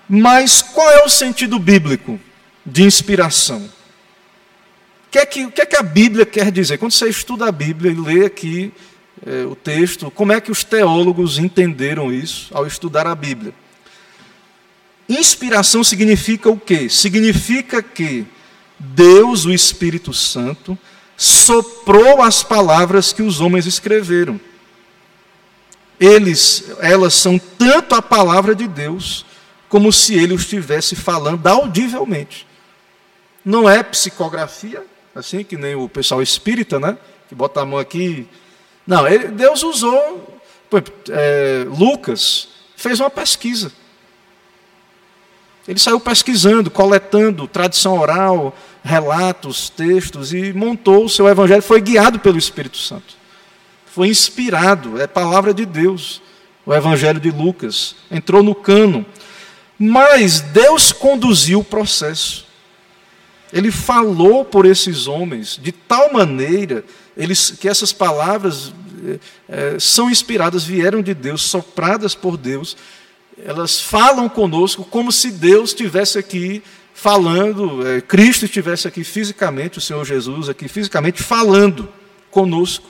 Mas qual é o sentido bíblico de inspiração? O que é que, que, é que a Bíblia quer dizer? Quando você estuda a Bíblia e lê aqui é, o texto, como é que os teólogos entenderam isso ao estudar a Bíblia? Inspiração significa o quê? Significa que Deus, o Espírito Santo, soprou as palavras que os homens escreveram. Eles, elas são tanto a palavra de Deus, como se ele estivesse falando audivelmente. Não é psicografia, assim que nem o pessoal espírita, né? Que bota a mão aqui. Não, ele, Deus usou. É, Lucas fez uma pesquisa. Ele saiu pesquisando, coletando tradição oral, relatos, textos e montou o seu evangelho. Foi guiado pelo Espírito Santo. Foi inspirado, é palavra de Deus. o Evangelho de Lucas, entrou no cano. Mas Deus conduziu o processo. Ele falou por esses homens de tal maneira eles, que essas palavras é, são inspiradas, vieram de Deus, sopradas por Deus. Elas falam conosco como se Deus estivesse aqui falando, é, Cristo estivesse aqui fisicamente, o Senhor Jesus aqui fisicamente falando conosco.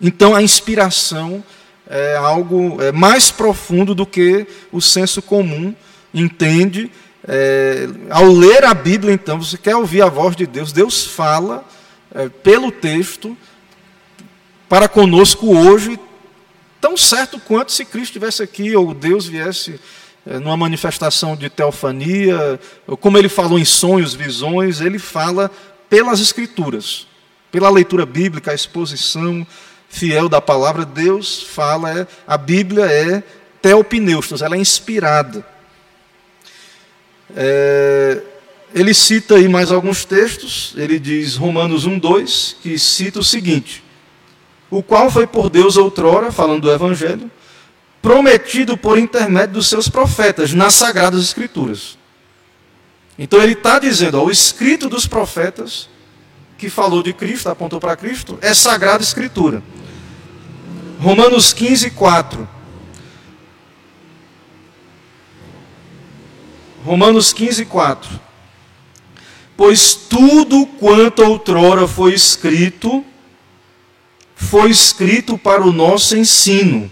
Então a inspiração é algo é, mais profundo do que o senso comum entende. É, ao ler a Bíblia, então, você quer ouvir a voz de Deus, Deus fala é, pelo texto para conosco hoje, tão certo quanto se Cristo estivesse aqui ou Deus viesse é, numa manifestação de teofania, como ele falou em sonhos, visões, ele fala pelas Escrituras, pela leitura bíblica, a exposição fiel da palavra, Deus fala, é, a Bíblia é teopneustos, ela é inspirada. É, ele cita aí mais alguns textos, ele diz Romanos 1, 2, que cita o seguinte: o qual foi por Deus outrora, falando do Evangelho, prometido por intermédio dos seus profetas nas Sagradas Escrituras. Então ele está dizendo, ó, o escrito dos profetas, que falou de Cristo, apontou para Cristo, é Sagrada Escritura. Romanos 15, 4. Romanos 15, 4. Pois tudo quanto outrora foi escrito, foi escrito para o nosso ensino.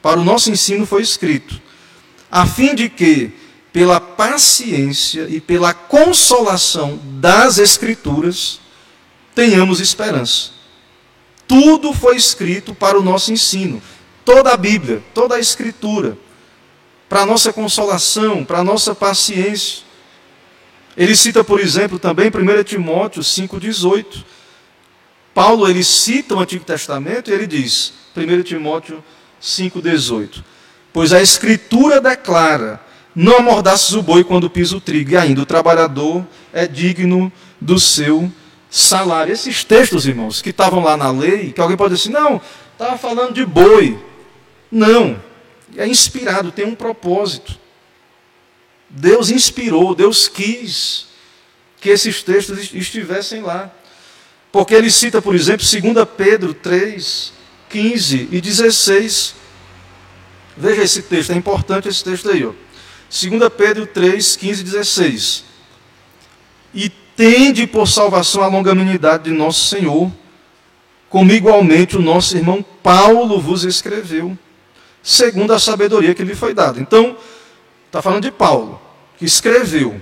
Para o nosso ensino foi escrito, a fim de que, pela paciência e pela consolação das Escrituras, tenhamos esperança. Tudo foi escrito para o nosso ensino. Toda a Bíblia, toda a Escritura, para a nossa consolação, para a nossa paciência. Ele cita, por exemplo, também 1 Timóteo 5,18. Paulo ele cita o Antigo Testamento e ele diz, 1 Timóteo 5,18: Pois a Escritura declara: Não amordaças o boi quando pisa o trigo, e ainda o trabalhador é digno do seu salário. Esses textos, irmãos, que estavam lá na lei, que alguém pode dizer assim, não, estava falando de boi. Não, é inspirado, tem um propósito. Deus inspirou, Deus quis que esses textos estivessem lá. Porque ele cita, por exemplo, 2 Pedro 3, 15 e 16. Veja esse texto, é importante esse texto aí. Ó. 2 Pedro 3, 15 e 16. E tende por salvação a longanimidade de nosso Senhor, como igualmente o nosso irmão Paulo vos escreveu, segundo a sabedoria que lhe foi dada. Então, está falando de Paulo, que escreveu.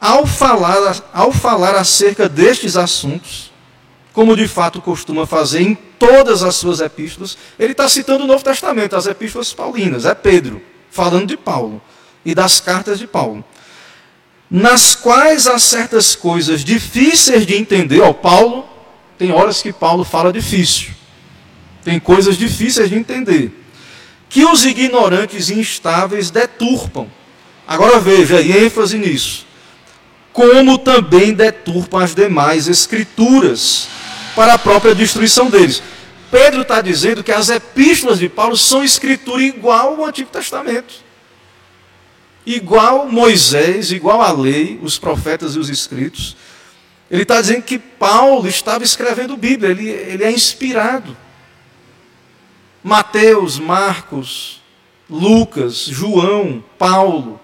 Ao falar, ao falar acerca destes assuntos, como de fato costuma fazer em todas as suas epístolas, ele está citando o Novo Testamento, as epístolas paulinas, é Pedro, falando de Paulo e das cartas de Paulo nas quais há certas coisas difíceis de entender. Ó, Paulo, tem horas que Paulo fala difícil. Tem coisas difíceis de entender. Que os ignorantes e instáveis deturpam. Agora veja, e ênfase nisso. Como também deturpam as demais escrituras para a própria destruição deles. Pedro está dizendo que as epístolas de Paulo são escritura igual ao Antigo Testamento igual Moisés, igual a lei, os profetas e os escritos. Ele está dizendo que Paulo estava escrevendo Bíblia, ele, ele é inspirado. Mateus, Marcos, Lucas, João, Paulo.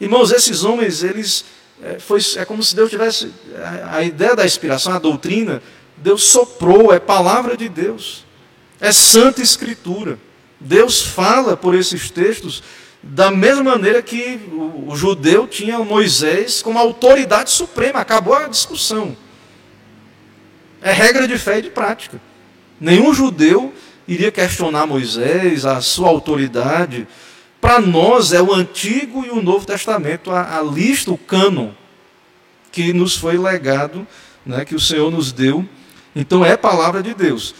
Irmãos, esses homens, eles. É, foi, é como se Deus tivesse. A, a ideia da inspiração, a doutrina, Deus soprou, é palavra de Deus. É santa escritura. Deus fala por esses textos da mesma maneira que o, o judeu tinha Moisés como autoridade suprema, acabou a discussão. É regra de fé e de prática. Nenhum judeu iria questionar Moisés, a sua autoridade. Para nós é o Antigo e o Novo Testamento, a, a lista, o cânon, que nos foi legado, né, que o Senhor nos deu. Então é palavra de Deus.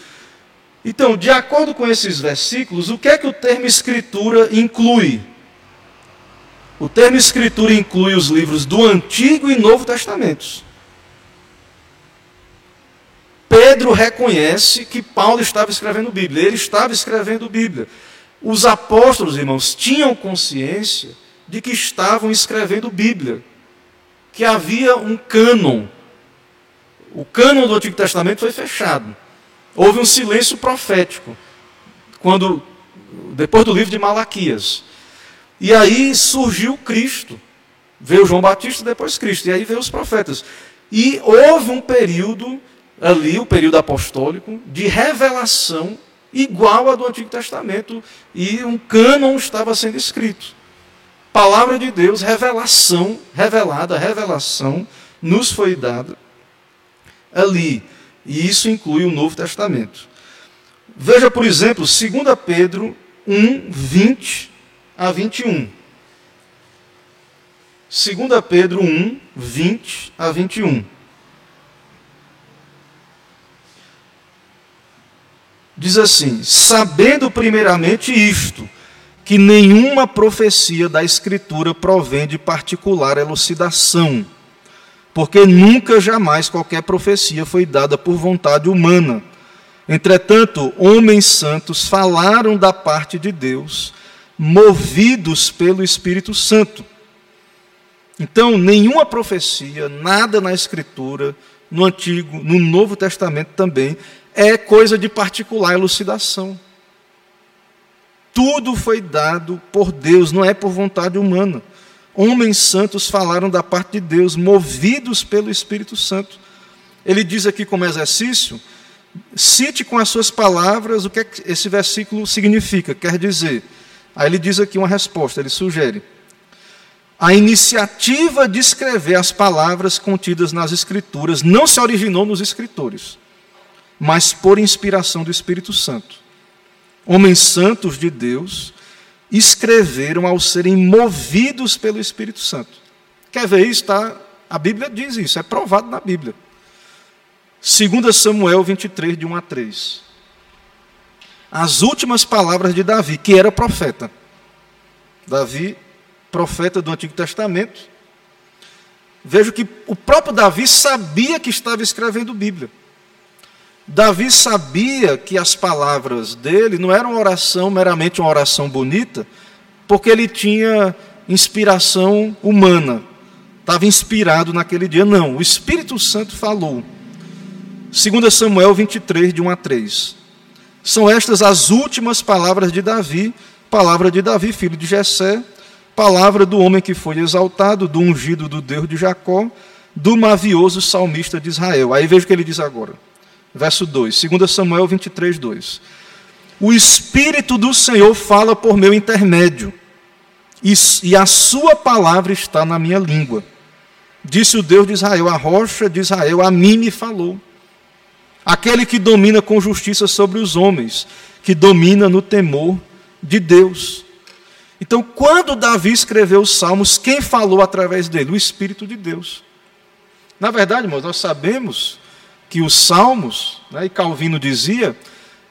Então, de acordo com esses versículos, o que é que o termo Escritura inclui? O termo Escritura inclui os livros do Antigo e Novo Testamentos. Pedro reconhece que Paulo estava escrevendo Bíblia, ele estava escrevendo Bíblia. Os apóstolos, irmãos, tinham consciência de que estavam escrevendo Bíblia, que havia um cânon. O cânon do Antigo Testamento foi fechado. Houve um silêncio profético, quando depois do livro de Malaquias. E aí surgiu Cristo. Veio João Batista, depois Cristo. E aí veio os profetas. E houve um período ali, o período apostólico, de revelação igual a do Antigo Testamento. E um cânon estava sendo escrito. Palavra de Deus, revelação, revelada, revelação, nos foi dada ali. E isso inclui o Novo Testamento. Veja, por exemplo, 2 Pedro 1, 20 a 21. 2 Pedro 1, 20 a 21. Diz assim: Sabendo primeiramente isto, que nenhuma profecia da Escritura provém de particular elucidação, porque nunca jamais qualquer profecia foi dada por vontade humana. Entretanto, homens santos falaram da parte de Deus, movidos pelo Espírito Santo. Então, nenhuma profecia, nada na Escritura, no Antigo, no Novo Testamento também, é coisa de particular elucidação. Tudo foi dado por Deus, não é por vontade humana. Homens santos falaram da parte de Deus, movidos pelo Espírito Santo. Ele diz aqui como exercício: cite com as suas palavras o que, é que esse versículo significa, quer dizer. Aí ele diz aqui uma resposta, ele sugere a iniciativa de escrever as palavras contidas nas Escrituras não se originou nos escritores, mas por inspiração do Espírito Santo. Homens santos de Deus escreveram ao serem movidos pelo Espírito Santo. Quer ver isso? Tá? A Bíblia diz isso, é provado na Bíblia. 2 Samuel 23, de 1 a 3. As últimas palavras de Davi, que era profeta. Davi profeta do Antigo Testamento, vejo que o próprio Davi sabia que estava escrevendo Bíblia. Davi sabia que as palavras dele não eram oração meramente uma oração bonita, porque ele tinha inspiração humana, estava inspirado naquele dia. Não, o Espírito Santo falou. 2 Samuel 23, de 1 a 3. São estas as últimas palavras de Davi, palavra de Davi, filho de Jessé, palavra do homem que foi exaltado, do ungido do Deus de Jacó, do mavioso salmista de Israel. Aí veja o que ele diz agora. Verso 2, 2 Samuel 23, 2. O Espírito do Senhor fala por meu intermédio, e, a sua palavra está na minha língua. Disse o Deus de Israel, a rocha de Israel, a mim me falou. Aquele que domina com justiça sobre os homens, que domina no temor de Deus. Então, quando Davi escreveu os Salmos, quem falou através dele? O Espírito de Deus. Na verdade, irmãos, nós sabemos que os Salmos, né, e Calvino dizia,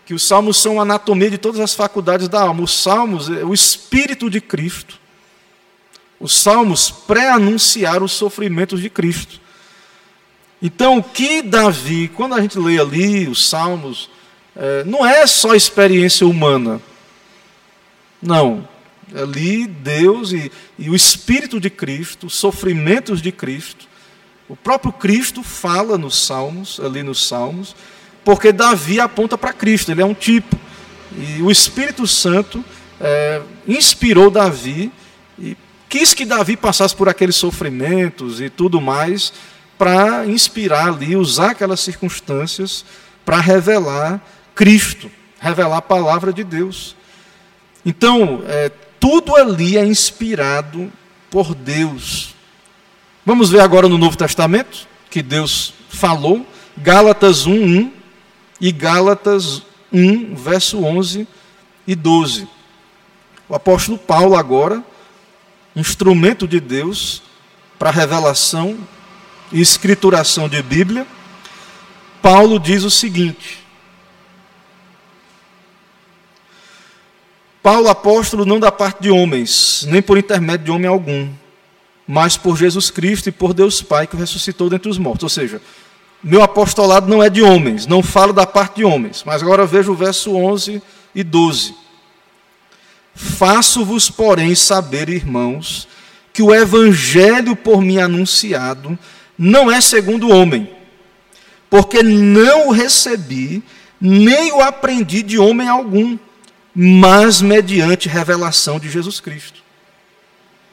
que os Salmos são a anatomia de todas as faculdades da alma. Os Salmos é o Espírito de Cristo. Os Salmos pré-anunciaram os sofrimentos de Cristo. Então, o que Davi, quando a gente lê ali os Salmos, é, não é só experiência humana. Não. Ali, Deus e, e o Espírito de Cristo, os sofrimentos de Cristo. O próprio Cristo fala nos Salmos, ali nos Salmos, porque Davi aponta para Cristo, ele é um tipo. E o Espírito Santo é, inspirou Davi e quis que Davi passasse por aqueles sofrimentos e tudo mais, para inspirar ali, usar aquelas circunstâncias para revelar Cristo, revelar a palavra de Deus. Então, é, tudo ali é inspirado por Deus. Vamos ver agora no Novo Testamento que Deus falou, Gálatas 1:1 e Gálatas 1, verso 11 e 12. O apóstolo Paulo agora, instrumento de Deus para revelação e escrituração de Bíblia, Paulo diz o seguinte: Paulo apóstolo não da parte de homens, nem por intermédio de homem algum, mas por Jesus Cristo e por Deus Pai que ressuscitou dentre os mortos. Ou seja, meu apostolado não é de homens, não falo da parte de homens. Mas agora veja o verso 11 e 12. Faço-vos, porém, saber, irmãos, que o evangelho por mim anunciado não é segundo o homem, porque não o recebi, nem o aprendi de homem algum, mas mediante revelação de Jesus Cristo.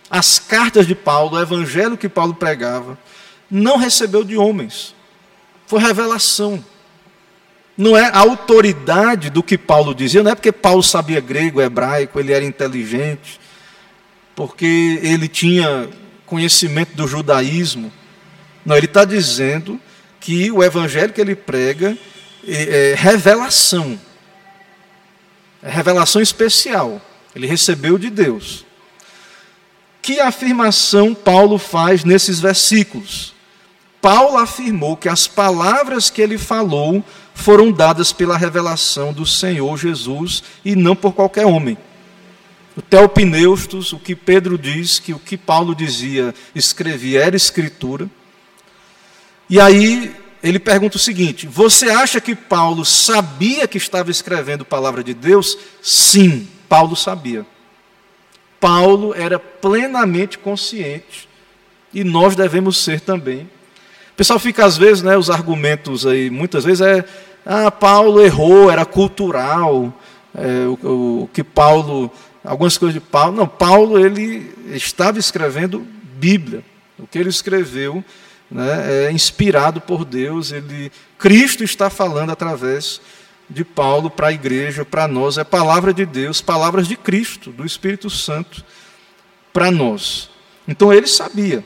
As cartas de Paulo, o evangelho que Paulo pregava, não recebeu de homens, foi revelação. Não é a autoridade do que Paulo dizia, não é porque Paulo sabia grego, hebraico, ele era inteligente, porque ele tinha conhecimento do judaísmo. Não, ele está dizendo que o evangelho que ele prega é, é revelação. É revelação especial. Ele recebeu de Deus. Que afirmação Paulo faz nesses versículos? Paulo afirmou que as palavras que ele falou foram dadas pela revelação do Senhor Jesus e não por qualquer homem. O Teopneustos, o que Pedro diz, que o que Paulo dizia, escrevia, era escritura. E aí ele pergunta o seguinte: Você acha que Paulo sabia que estava escrevendo palavra de Deus? Sim, Paulo sabia. Paulo era plenamente consciente, e nós devemos ser também, o pessoal fica às vezes, né, os argumentos aí, muitas vezes é, ah, Paulo errou, era cultural, é, o, o, que Paulo, algumas coisas de Paulo, não, Paulo ele estava escrevendo Bíblia, o que ele escreveu né, é inspirado por Deus, ele, Cristo está falando através de Paulo para a igreja, para nós, é palavra de Deus, palavras de Cristo, do Espírito Santo, para nós. Então ele sabia.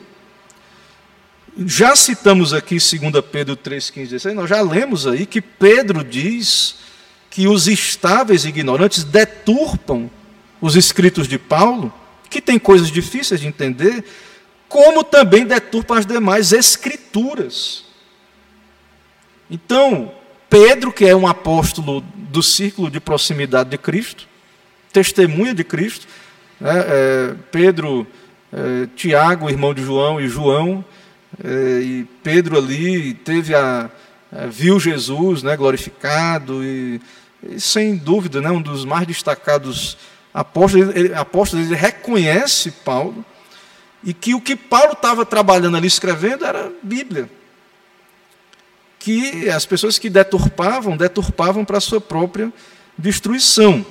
Já citamos aqui 2 Pedro 3, 15, 16, nós já lemos aí que Pedro diz que os estáveis ignorantes deturpam os escritos de Paulo, que tem coisas difíceis de entender, como também deturpam as demais escrituras. Então, Pedro, que é um apóstolo do círculo de proximidade de Cristo, testemunha de Cristo, né, é, Pedro, é, Tiago, irmão de João, e João, é, e Pedro ali teve a, a, viu Jesus né, glorificado e, e, sem dúvida né, um dos mais destacados apóstolos ele, apóstolos ele reconhece Paulo e que o que Paulo estava trabalhando ali escrevendo era Bíblia que as pessoas que deturpavam deturpavam para a sua própria destruição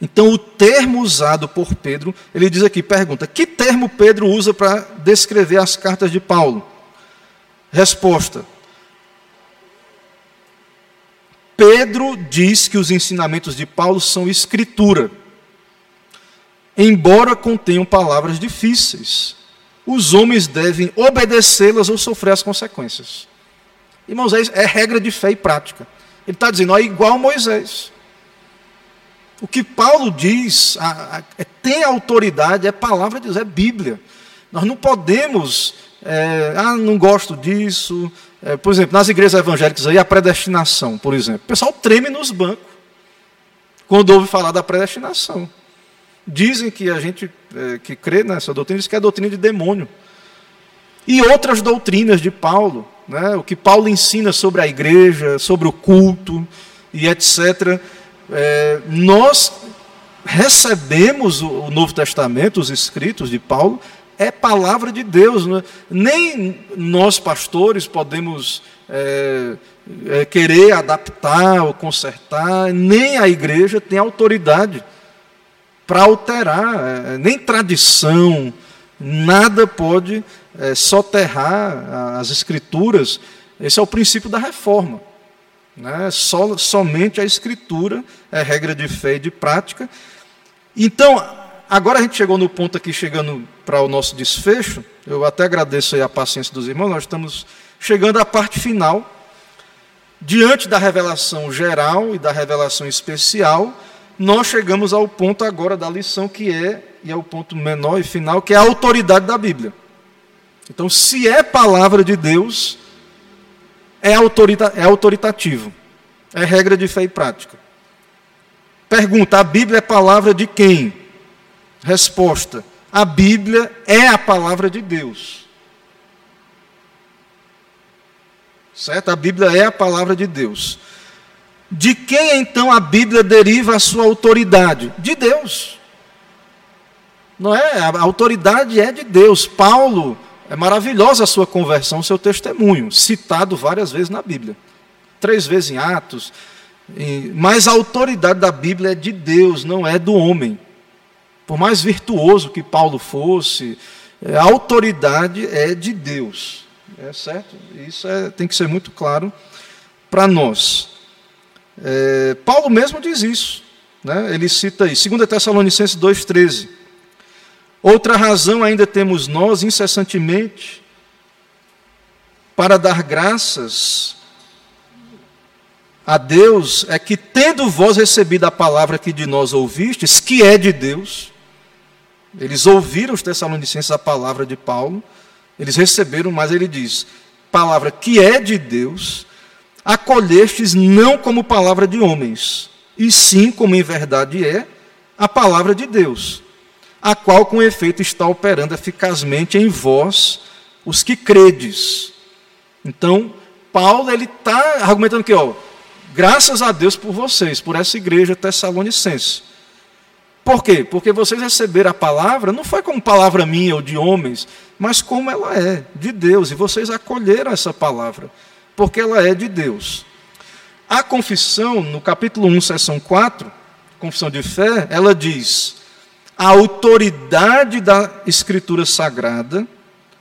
então, o termo usado por Pedro, ele diz aqui, pergunta: que termo Pedro usa para descrever as cartas de Paulo? Resposta: Pedro diz que os ensinamentos de Paulo são escritura, embora contenham palavras difíceis. Os homens devem obedecê-las ou sofrer as consequências. Irmãos, é regra de fé e prática. Ele está dizendo, ó, igual Moisés. O que Paulo diz a, a, é, tem autoridade, é palavra de Deus, é Bíblia. Nós não podemos, é, ah, não gosto disso. É, por exemplo, nas igrejas evangélicas aí, a predestinação, por exemplo. O pessoal treme nos bancos quando ouve falar da predestinação. Dizem que a gente é, que crê nessa doutrina diz que é doutrina de demônio. E outras doutrinas de Paulo, né, o que Paulo ensina sobre a igreja, sobre o culto e etc é, nós recebemos o Novo Testamento, os escritos de Paulo, é palavra de Deus. Né? Nem nós, pastores, podemos é, é, querer adaptar ou consertar, nem a igreja tem autoridade para alterar, é, nem tradição, nada pode é, soterrar as escrituras. Esse é o princípio da reforma. Né? Só, somente a Escritura é regra de fé e de prática. Então, agora a gente chegou no ponto aqui, chegando para o nosso desfecho. Eu até agradeço a paciência dos irmãos, nós estamos chegando à parte final. Diante da revelação geral e da revelação especial, nós chegamos ao ponto agora da lição que é, e é o ponto menor e final, que é a autoridade da Bíblia. Então, se é palavra de Deus, é, autorita é autoritativo. É regra de fé e prática. Pergunta: a Bíblia é palavra de quem? Resposta: a Bíblia é a palavra de Deus. Certo? A Bíblia é a palavra de Deus. De quem então a Bíblia deriva a sua autoridade? De Deus. Não é? A autoridade é de Deus. Paulo, é maravilhosa a sua conversão, seu testemunho, citado várias vezes na Bíblia. Três vezes em Atos. Mas a autoridade da Bíblia é de Deus, não é do homem. Por mais virtuoso que Paulo fosse, a autoridade é de Deus. É certo? Isso é, tem que ser muito claro para nós. É, Paulo mesmo diz isso. Né? Ele cita aí, 2 Tessalonicenses 2,13. Outra razão ainda temos nós, incessantemente, para dar graças a Deus, é que, tendo vós recebido a palavra que de nós ouvistes, que é de Deus, eles ouviram os Tessalonicenses a palavra de Paulo, eles receberam, mas ele diz: palavra que é de Deus, acolhestes não como palavra de homens, e sim como em verdade é a palavra de Deus, a qual com efeito está operando eficazmente em vós, os que credes. Então, Paulo ele está argumentando que, ó, graças a Deus por vocês, por essa igreja tessalonicense. Por quê? Porque vocês receberam a palavra, não foi como palavra minha ou de homens, mas como ela é, de Deus, e vocês acolheram essa palavra, porque ela é de Deus. A confissão, no capítulo 1, seção 4, confissão de fé, ela diz: a autoridade da Escritura Sagrada,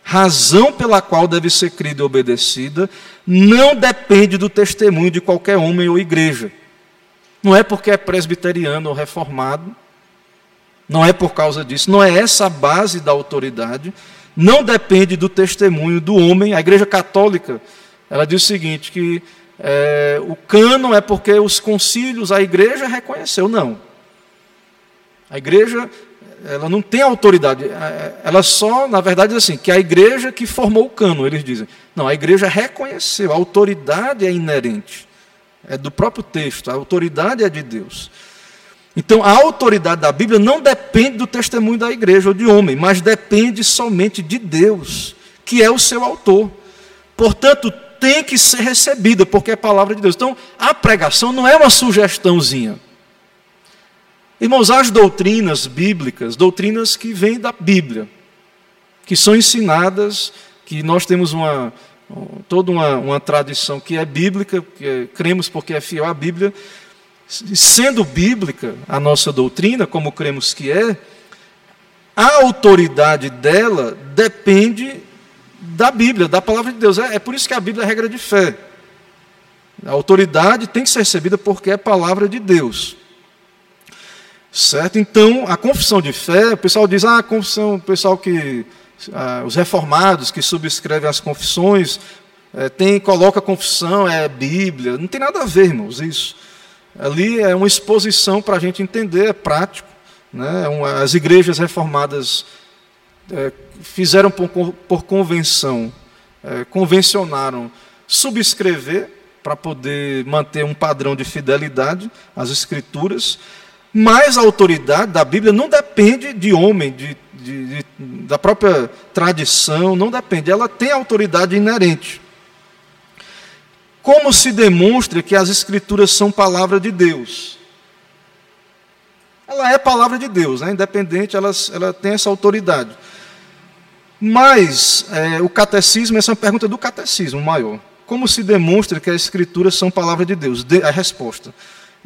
razão pela qual deve ser crida e obedecida, não depende do testemunho de qualquer homem ou igreja. Não é porque é presbiteriano ou reformado, não é por causa disso, não é essa a base da autoridade, não depende do testemunho do homem. A Igreja Católica, ela diz o seguinte, que é, o cânon é porque os concílios, a Igreja reconheceu, não. A Igreja, ela não tem autoridade, é, ela só, na verdade, diz assim, que a Igreja que formou o cânon, eles dizem. Não, a Igreja reconheceu, a autoridade é inerente, é do próprio texto, a autoridade é de Deus. Então, a autoridade da Bíblia não depende do testemunho da igreja ou de homem, mas depende somente de Deus, que é o seu autor. Portanto, tem que ser recebida, porque é palavra de Deus. Então, a pregação não é uma sugestãozinha. Irmãos, as doutrinas bíblicas, doutrinas que vêm da Bíblia, que são ensinadas, que nós temos uma, toda uma, uma tradição que é bíblica, que é, cremos porque é fiel à Bíblia, sendo bíblica a nossa doutrina, como cremos que é, a autoridade dela depende da Bíblia, da palavra de Deus. É, é, por isso que a Bíblia é regra de fé. A autoridade tem que ser recebida porque é palavra de Deus. Certo? Então, a confissão de fé, o pessoal diz, ah, a confissão, o pessoal que. Ah, os reformados que subscrevem as confissões, é, tem, coloca confissão, é Bíblia. Não tem nada a ver, irmãos, isso. Ali é uma exposição para a gente entender, é prático. Né? É as igrejas reformadas é, fizeram por, por convenção, é, convencionaram subscrever para poder manter um padrão de fidelidade às Escrituras, mas a autoridade da Bíblia não depende de homem, de, de, de, da própria tradição, não depende, ela tem autoridade inerente. Como se demonstra que as Escrituras são palavra de Deus? Ela é palavra de Deus, né? independente, ela, ela tem essa autoridade. Mas é, o catecismo, essa é uma pergunta do catecismo maior. Como se demonstra que as Escrituras são palavra de Deus? De, a resposta.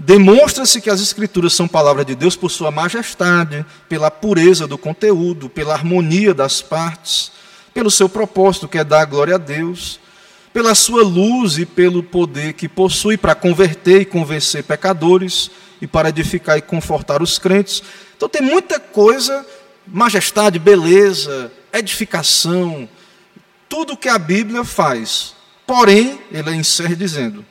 Demonstra-se que as Escrituras são palavra de Deus por sua majestade, pela pureza do conteúdo, pela harmonia das partes, pelo seu propósito, que é dar glória a Deus, pela sua luz e pelo poder que possui para converter e convencer pecadores e para edificar e confortar os crentes. Então tem muita coisa, majestade, beleza, edificação, tudo que a Bíblia faz. Porém, ele encerra dizendo: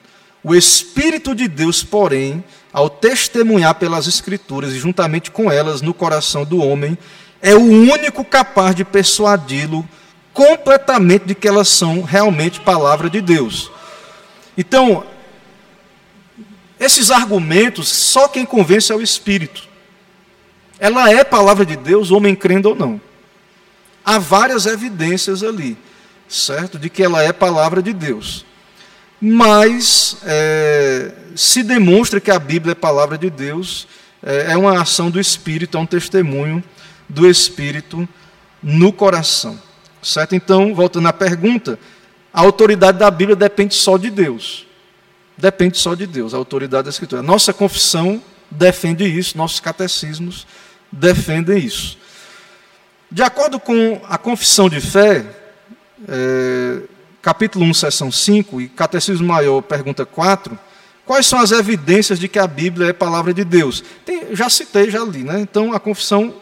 o Espírito de Deus, porém, ao testemunhar pelas Escrituras e juntamente com elas no coração do homem, é o único capaz de persuadi-lo completamente de que elas são realmente palavra de Deus. Então, esses argumentos, só quem convence é o Espírito. Ela é palavra de Deus, homem crendo ou não. Há várias evidências ali, certo? De que ela é palavra de Deus. Mais é, se demonstra que a Bíblia é palavra de Deus, é, é uma ação do Espírito, é um testemunho do Espírito no coração. Certo? Então, voltando à pergunta, a autoridade da Bíblia depende só de Deus. Depende só de Deus, a autoridade da Escritura. Nossa confissão defende isso, nossos catecismos defendem isso. De acordo com a confissão de fé, é, capítulo 1, seção 5, e Catecismo Maior, pergunta 4, quais são as evidências de que a Bíblia é palavra de Deus? Tem, já citei, já li, né? Então a confissão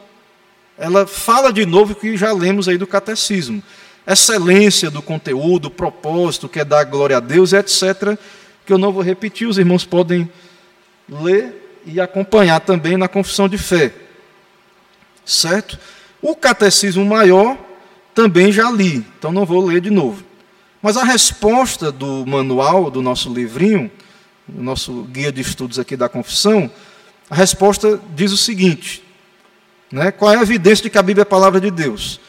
ela fala de novo o que já lemos aí do catecismo. Excelência do conteúdo, propósito, que é dar glória a Deus, etc. Que eu não vou repetir, os irmãos podem ler e acompanhar também na confissão de fé. Certo? O catecismo maior também já li, então não vou ler de novo. Mas a resposta do manual, do nosso livrinho, do nosso guia de estudos aqui da confissão, a resposta diz o seguinte: né? Qual é a evidência de que a Bíblia é a palavra de Deus?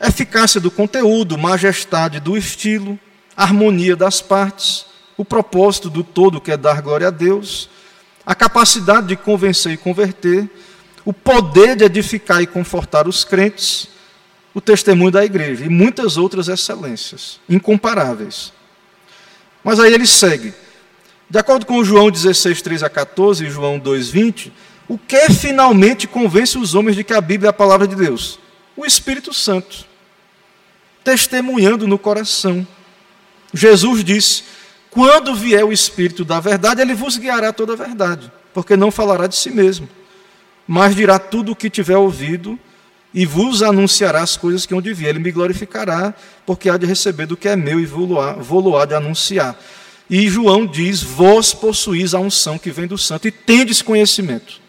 Eficácia do conteúdo, majestade do estilo, harmonia das partes, o propósito do todo que é dar glória a Deus, a capacidade de convencer e converter, o poder de edificar e confortar os crentes, o testemunho da igreja e muitas outras excelências incomparáveis. Mas aí ele segue. De acordo com João 16, 3 a 14 e João 2, 20, o que finalmente convence os homens de que a Bíblia é a palavra de Deus? O Espírito Santo, testemunhando no coração. Jesus disse: Quando vier o Espírito da verdade, ele vos guiará toda a verdade, porque não falará de si mesmo, mas dirá tudo o que tiver ouvido e vos anunciará as coisas que onde vier. Ele me glorificará, porque há de receber do que é meu e vou há de anunciar. E João diz: Vós possuís a unção que vem do santo e tendes conhecimento.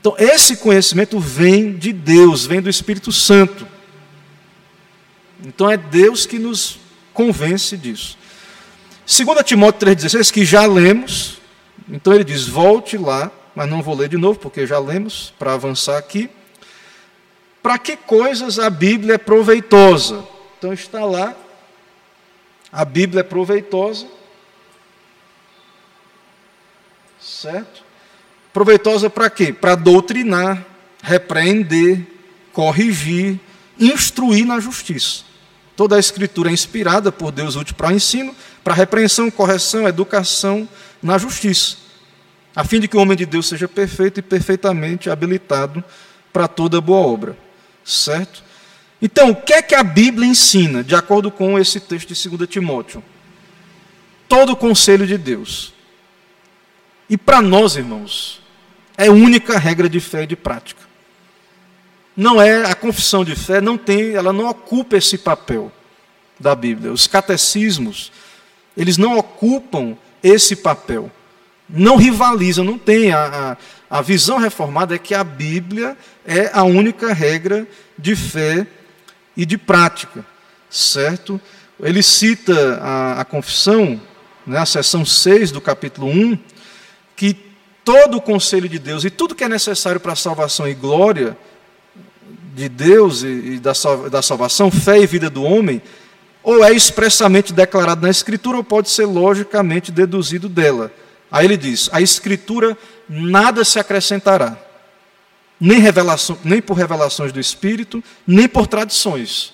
Então, esse conhecimento vem de Deus, vem do Espírito Santo. Então, é Deus que nos convence disso. 2 Timóteo 3,16, que já lemos, então ele diz: volte lá, mas não vou ler de novo, porque já lemos, para avançar aqui. Para que coisas a Bíblia é proveitosa? Então está lá, a Bíblia é proveitosa, certo? Proveitosa para quê? Para doutrinar, repreender, corrigir, instruir na justiça. Toda a escritura é inspirada por Deus útil para ensino, para repreensão, correção, educação na justiça, a fim de que o homem de Deus seja perfeito e perfeitamente habilitado para toda boa obra. Certo? Então, o que é que a Bíblia ensina, de acordo com esse texto de 2 Timóteo? Todo o conselho de Deus. E para nós, irmãos, é única regra de fé e de prática. Não é a confissão de fé, não tem, ela não ocupa esse papel da Bíblia. Os catecismos, eles não ocupam esse papel. Não rivalizam, não tem. A, a, a visão reformada é que a Bíblia é a única regra de fé e de prática. Certo? Ele cita a, a confissão, né, a seção 6 do capítulo 1, que todo o conselho de Deus e tudo que é necessário para a salvação e glória de Deus e, da, da salvação, fé e vida do homem, ou é expressamente declarado na Escritura, ou pode ser logicamente deduzido dela. Aí ele diz: a Escritura nada se acrescentará, nem, revelação, nem por revelações do Espírito, nem por tradições.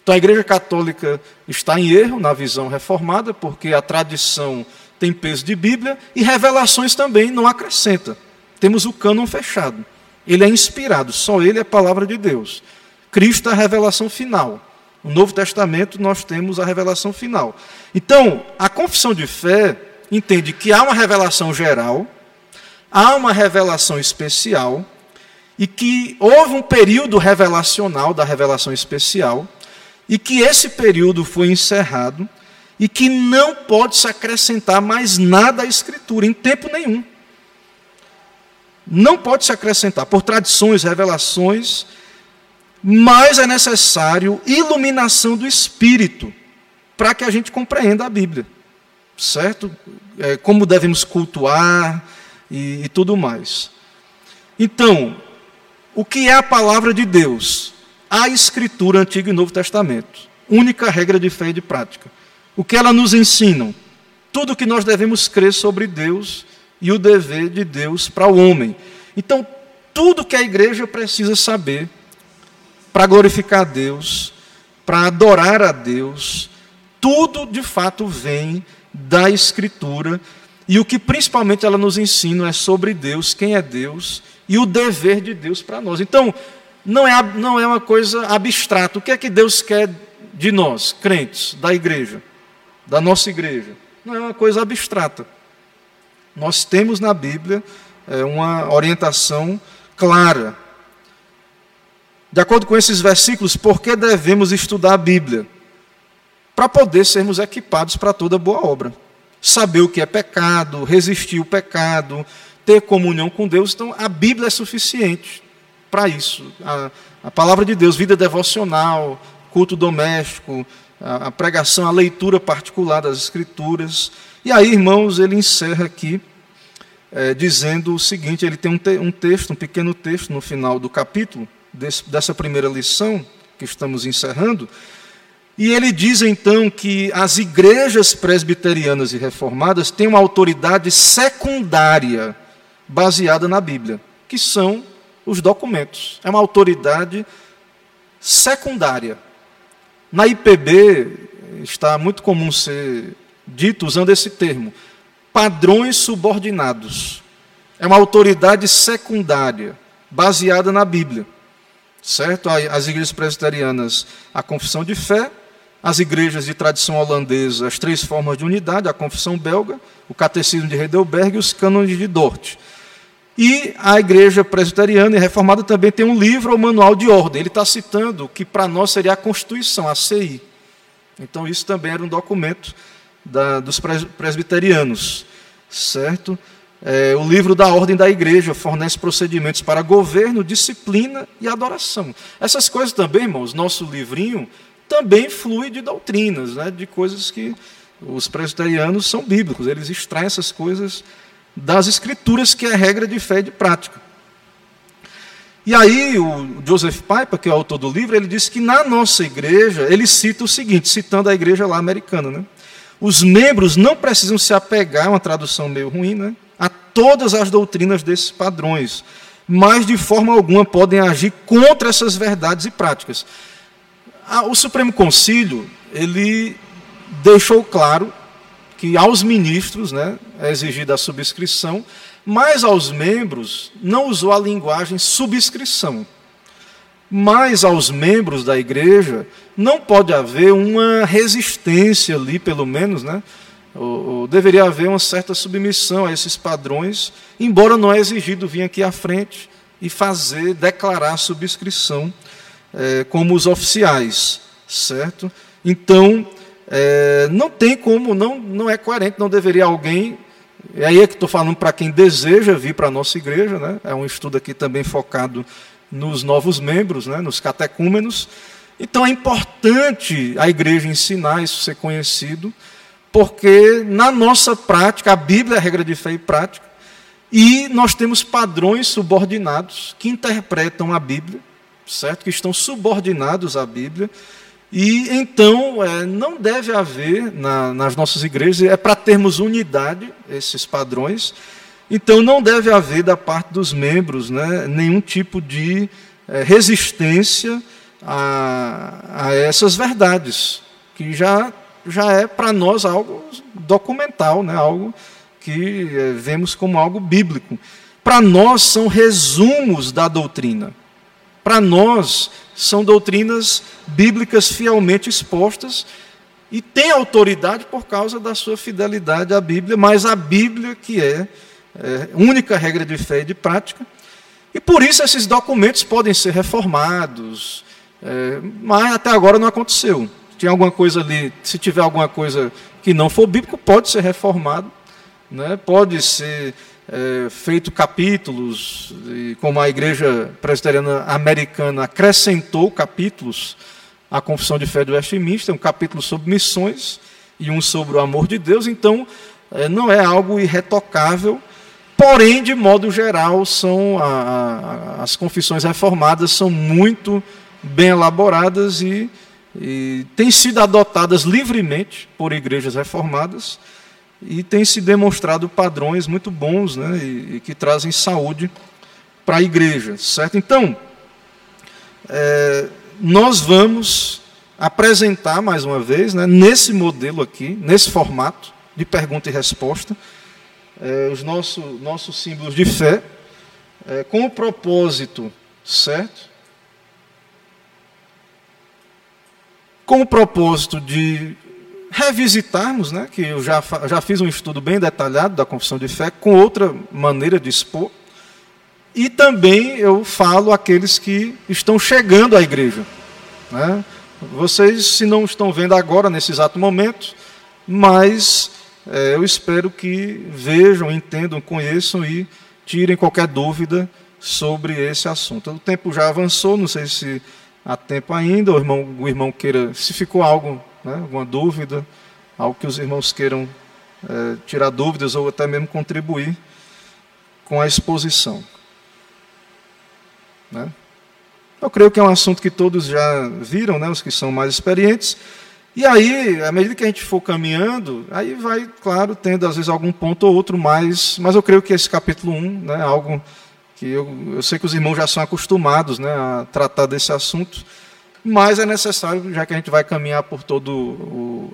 Então a Igreja Católica está em erro na visão reformada, porque a tradição tem peso de Bíblia e revelações também não acrescenta. Temos o cânon fechado. Ele é inspirado, só ele é a palavra de Deus. Cristo é a revelação final. No Novo Testamento nós temos a revelação final. Então, a confissão de fé entende que há uma revelação geral, há uma revelação especial, e que houve um período revelacional da revelação especial, e que esse período foi encerrado e que não pode se acrescentar mais nada à Escritura, em tempo nenhum. Não pode se acrescentar por tradições, revelações, mas é necessário iluminação do Espírito para que a gente compreenda a Bíblia, certo? É, como devemos cultuar e, e tudo mais. Então, o que é a palavra de Deus? A Escritura, Antigo e Novo Testamento. Única regra de fé e de prática. O que ela nos ensina? Tudo o que nós devemos crer sobre Deus e o dever de Deus para o homem. Então, tudo que a igreja precisa saber para glorificar a Deus, para adorar a Deus, tudo de fato vem da Escritura. E o que principalmente ela nos ensina é sobre Deus, quem é Deus e o dever de Deus para nós. Então, não é, não é uma coisa abstrata. O que é que Deus quer de nós, crentes, da igreja, da nossa igreja? Não é uma coisa abstrata. Nós temos na Bíblia é, uma orientação clara. De acordo com esses versículos, por que devemos estudar a Bíblia? Para poder sermos equipados para toda boa obra. Saber o que é pecado, resistir o pecado, ter comunhão com Deus. Então, a Bíblia é suficiente para isso. A, a, palavra de Deus, vida devocional, culto doméstico, a, a pregação, a leitura particular das Escrituras. E aí, irmãos, ele encerra aqui é, dizendo o seguinte: ele tem um, te, um, texto, um pequeno texto no final do capítulo, desse, dessa primeira lição que estamos encerrando. E ele diz então que as igrejas presbiterianas e reformadas têm uma autoridade secundária baseada na Bíblia, que são os documentos. É uma autoridade secundária. Na IPB está muito comum ser dito usando esse termo, padrões subordinados. É uma autoridade secundária, baseada na Bíblia. Certo? As igrejas presbiterianas, a confissão de fé, as igrejas de tradição holandesa, as três formas de unidade, a confissão belga, o catecismo de Heidelberg e os cânones de Dort. E a igreja presbiteriana e reformada também tem um livro ou manual de ordem. Ele está citando que para nós seria a Constituição, a CI. Então, isso também era um documento da, dos presbiterianos, certo? É, o livro da ordem da igreja fornece procedimentos para governo, disciplina e adoração. Essas coisas também, irmãos, nosso livrinho também flui de doutrinas, né, de coisas que os presbiterianos são bíblicos, eles extraem essas coisas das Escrituras, que é regra de fé e de prática. E aí, o Joseph Piper, que é o autor do livro, ele disse que na nossa igreja, ele cita o seguinte, citando a igreja lá americana, né? Os membros não precisam se apegar, uma tradução meio ruim, né? A todas as doutrinas desses padrões, mas de forma alguma podem agir contra essas verdades e práticas. O Supremo Concílio, ele deixou claro que aos ministros né, é exigida a subscrição, mas aos membros não usou a linguagem subscrição. Mas aos membros da igreja não pode haver uma resistência ali, pelo menos, né? Ou, ou deveria haver uma certa submissão a esses padrões, embora não é exigido vir aqui à frente e fazer, declarar a subscrição é, como os oficiais, certo? Então, é, não tem como, não, não é coerente, não deveria alguém. E aí é que estou falando para quem deseja vir para a nossa igreja, né? é um estudo aqui também focado nos novos membros, né? nos catecúmenos. Então é importante a igreja ensinar isso ser conhecido, porque na nossa prática, a Bíblia é a regra de fé e prática, e nós temos padrões subordinados que interpretam a Bíblia, certo? Que estão subordinados à Bíblia e então é, não deve haver na, nas nossas igrejas, é para termos unidade, esses padrões, então não deve haver da parte dos membros né, nenhum tipo de é, resistência a, a, essas verdades, que já, já é para nós algo documental, né, algo que é, vemos como algo bíblico. Para nós são resumos da doutrina. Para nós são doutrinas bíblicas fielmente expostas e tem autoridade por causa da sua fidelidade à Bíblia, mas a Bíblia que é, é única regra de fé e de prática. E por isso esses documentos podem ser reformados, é, mas até agora não aconteceu. Tem alguma coisa ali, se tiver alguma coisa que não for bíblico, pode ser reformado, né? pode ser é, feito capítulos, e como a Igreja Presbiteriana Americana acrescentou capítulos à Confissão de Fé do Westminster, um capítulo sobre missões e um sobre o amor de Deus, então é, não é algo irretocável, porém, de modo geral, são a, a, as confissões reformadas são muito bem elaboradas e e têm sido adotadas livremente por igrejas reformadas e têm se demonstrado padrões muito bons né, e, e que trazem saúde para a igreja, certo? Então, é, nós vamos apresentar mais uma vez, né, nesse modelo aqui, nesse formato de pergunta e resposta, é, os nosso, nossos símbolos de fé, é, com o propósito, certo? Com o propósito de revisitarmos, né, que eu já, já fiz um estudo bem detalhado da confissão de fé, com outra maneira de expor, e também eu falo àqueles que estão chegando à igreja. Né? Vocês, se não estão vendo agora, nesse exato momento, mas é, eu espero que vejam, entendam, conheçam e tirem qualquer dúvida sobre esse assunto. O tempo já avançou, não sei se há tempo ainda, o irmão, o irmão queira, se ficou algo, né, alguma dúvida, algo que os irmãos queiram é, tirar dúvidas ou até mesmo contribuir com a exposição. Né? Eu creio que é um assunto que todos já viram, né, os que são mais experientes. E aí, à medida que a gente for caminhando, aí vai, claro, tendo às vezes algum ponto ou outro mais, mas eu creio que esse capítulo 1 né, é algo que eu, eu sei que os irmãos já são acostumados né, a tratar desse assunto, mas é necessário, já que a gente vai caminhar por toda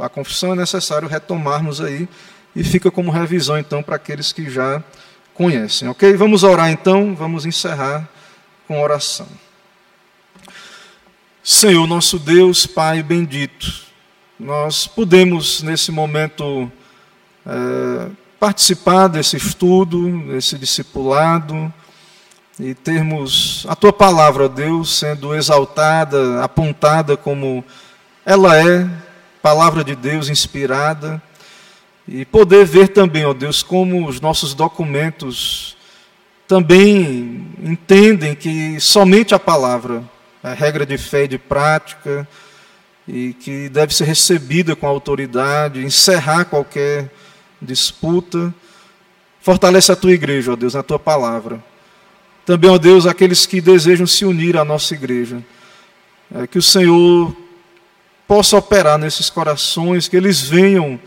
a confissão, é necessário retomarmos aí, e fica como revisão então para aqueles que já conhecem. Ok? Vamos orar então, vamos encerrar com oração. Senhor, nosso Deus, Pai bendito, nós podemos nesse momento é, participar desse estudo, desse discipulado e termos a Tua palavra, Deus, sendo exaltada, apontada como ela é, palavra de Deus inspirada, e poder ver também, ó Deus, como os nossos documentos também entendem que somente a palavra a regra de fé e de prática, e que deve ser recebida com autoridade, encerrar qualquer disputa. Fortalece a tua igreja, ó Deus, na tua palavra. Também, ó Deus, aqueles que desejam se unir à nossa igreja. É, que o Senhor possa operar nesses corações, que eles venham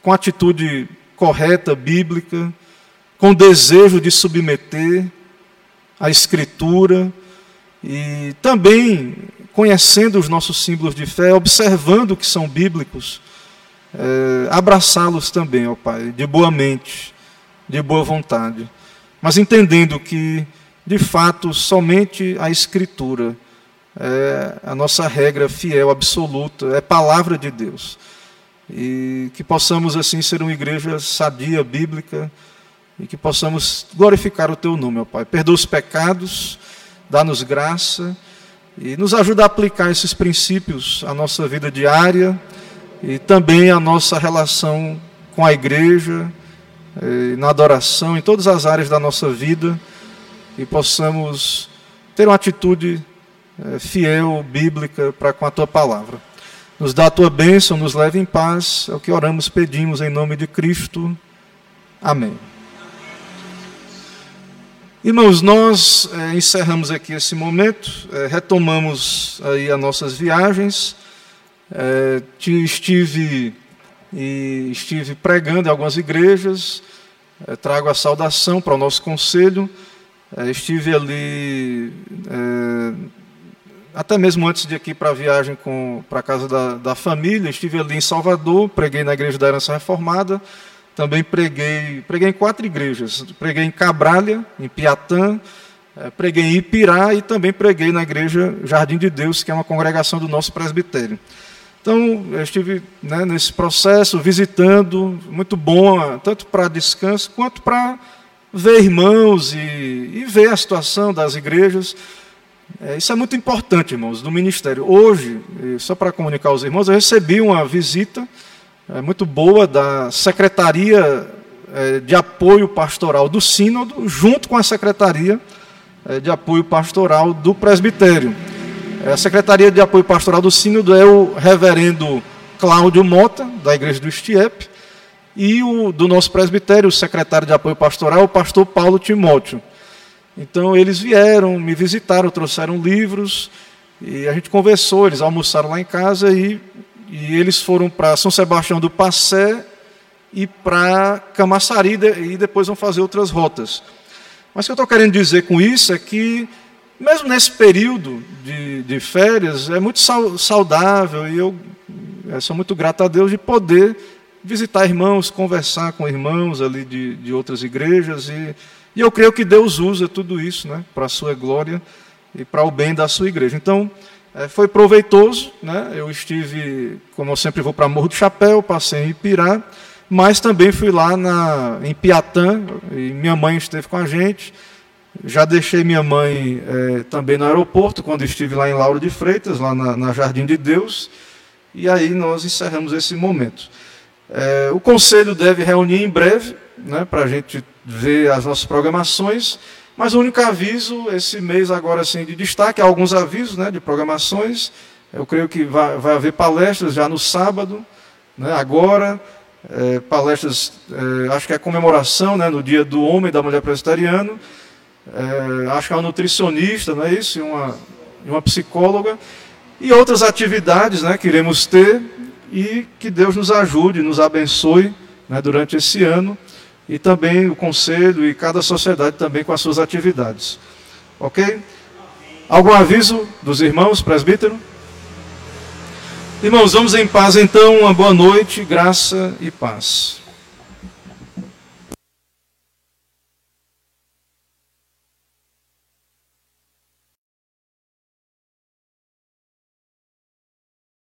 com atitude correta, bíblica, com desejo de submeter a Escritura e também, conhecendo os nossos símbolos de fé, observando que são bíblicos, é, abraçá-los também, ó Pai, de boa mente, de boa vontade, mas entendendo que, de fato, somente a Escritura é a nossa regra fiel, absoluta, é palavra de Deus. E que possamos, assim, ser uma igreja sadia, bíblica, e que possamos glorificar o Teu nome, ó Pai. Perdoa os pecados dá-nos graça e nos ajuda a aplicar esses princípios à nossa vida diária e também à nossa relação com a igreja, eh, na adoração, em todas as áreas da nossa vida e possamos ter uma atitude eh, fiel, bíblica para com a tua palavra. Nos dá a tua bênção, nos leve em paz, é o que oramos, pedimos em nome de Cristo. Amém. Irmãos, nós é, encerramos aqui esse momento, é, retomamos aí as nossas viagens. Estive, e estive pregando em algumas igrejas, trago a saudação para o nosso conselho. Estive ali, até mesmo antes de aqui para a viagem para a casa da, da família, estive ali em Salvador, preguei na igreja da Herança Reformada. Também preguei, preguei em quatro igrejas. Preguei em Cabralha, em Piatã, eh, preguei em Ipirá e também preguei na igreja Jardim de Deus, que é uma congregação do nosso presbitério. Então, eu estive né, nesse processo, visitando, muito bom, tanto para descanso quanto para ver irmãos e, e, ver a situação das igrejas. É, isso é muito importante, irmãos, do ministério. Hoje, só para comunicar aos irmãos, eu recebi uma visita é, muito boa da Secretaria é, de Apoio Pastoral do Sínodo, junto com a Secretaria é, de Apoio Pastoral do Presbitério. É, a Secretaria de Apoio Pastoral do Sínodo é o reverendo Cláudio Mota, da Igreja do Estiep, e o do nosso presbitério, o secretário de apoio pastoral, o pastor Paulo Timóteo. Então eles vieram, me visitaram, trouxeram livros, E a gente conversou, eles almoçaram lá em casa e, e eles foram para São Sebastião do Passé e para Camaçari e depois vão fazer outras rotas. Mas o que eu estou querendo dizer com isso é que, mesmo nesse período de, de férias, é muito saudável e eu, eu sou muito grato a Deus de poder visitar irmãos, conversar com irmãos ali de, de outras igrejas e, e eu creio que Deus usa tudo isso né, para a sua glória e para o bem da sua igreja. Então, é, foi proveitoso, né? eu estive, como eu sempre vou para Morro do Chapéu, passei em Ipirá, mas também fui lá na, em Piatã, e minha mãe esteve com a gente. Já deixei minha mãe é, também no aeroporto, quando estive lá em Lauro de Freitas, lá na, na Jardim de Deus, e aí nós encerramos esse momento. É, o conselho deve reunir em breve, né, para a gente ver as nossas programações, mas o único aviso, esse mês agora assim, de destaque, há alguns avisos né, de programações, eu creio que vai, vai haver palestras já no sábado, né, agora, é, palestras, é, acho que é comemoração né, no dia do homem e da mulher presbiteriano. É, acho que é uma nutricionista, não é isso? E uma, uma psicóloga. E outras atividades né, que iremos ter e que Deus nos ajude, nos abençoe né, durante esse ano. E também o conselho e cada sociedade também com as suas atividades. Ok? Algum aviso dos irmãos, presbítero? Irmãos, vamos em paz então, uma boa noite, graça e paz.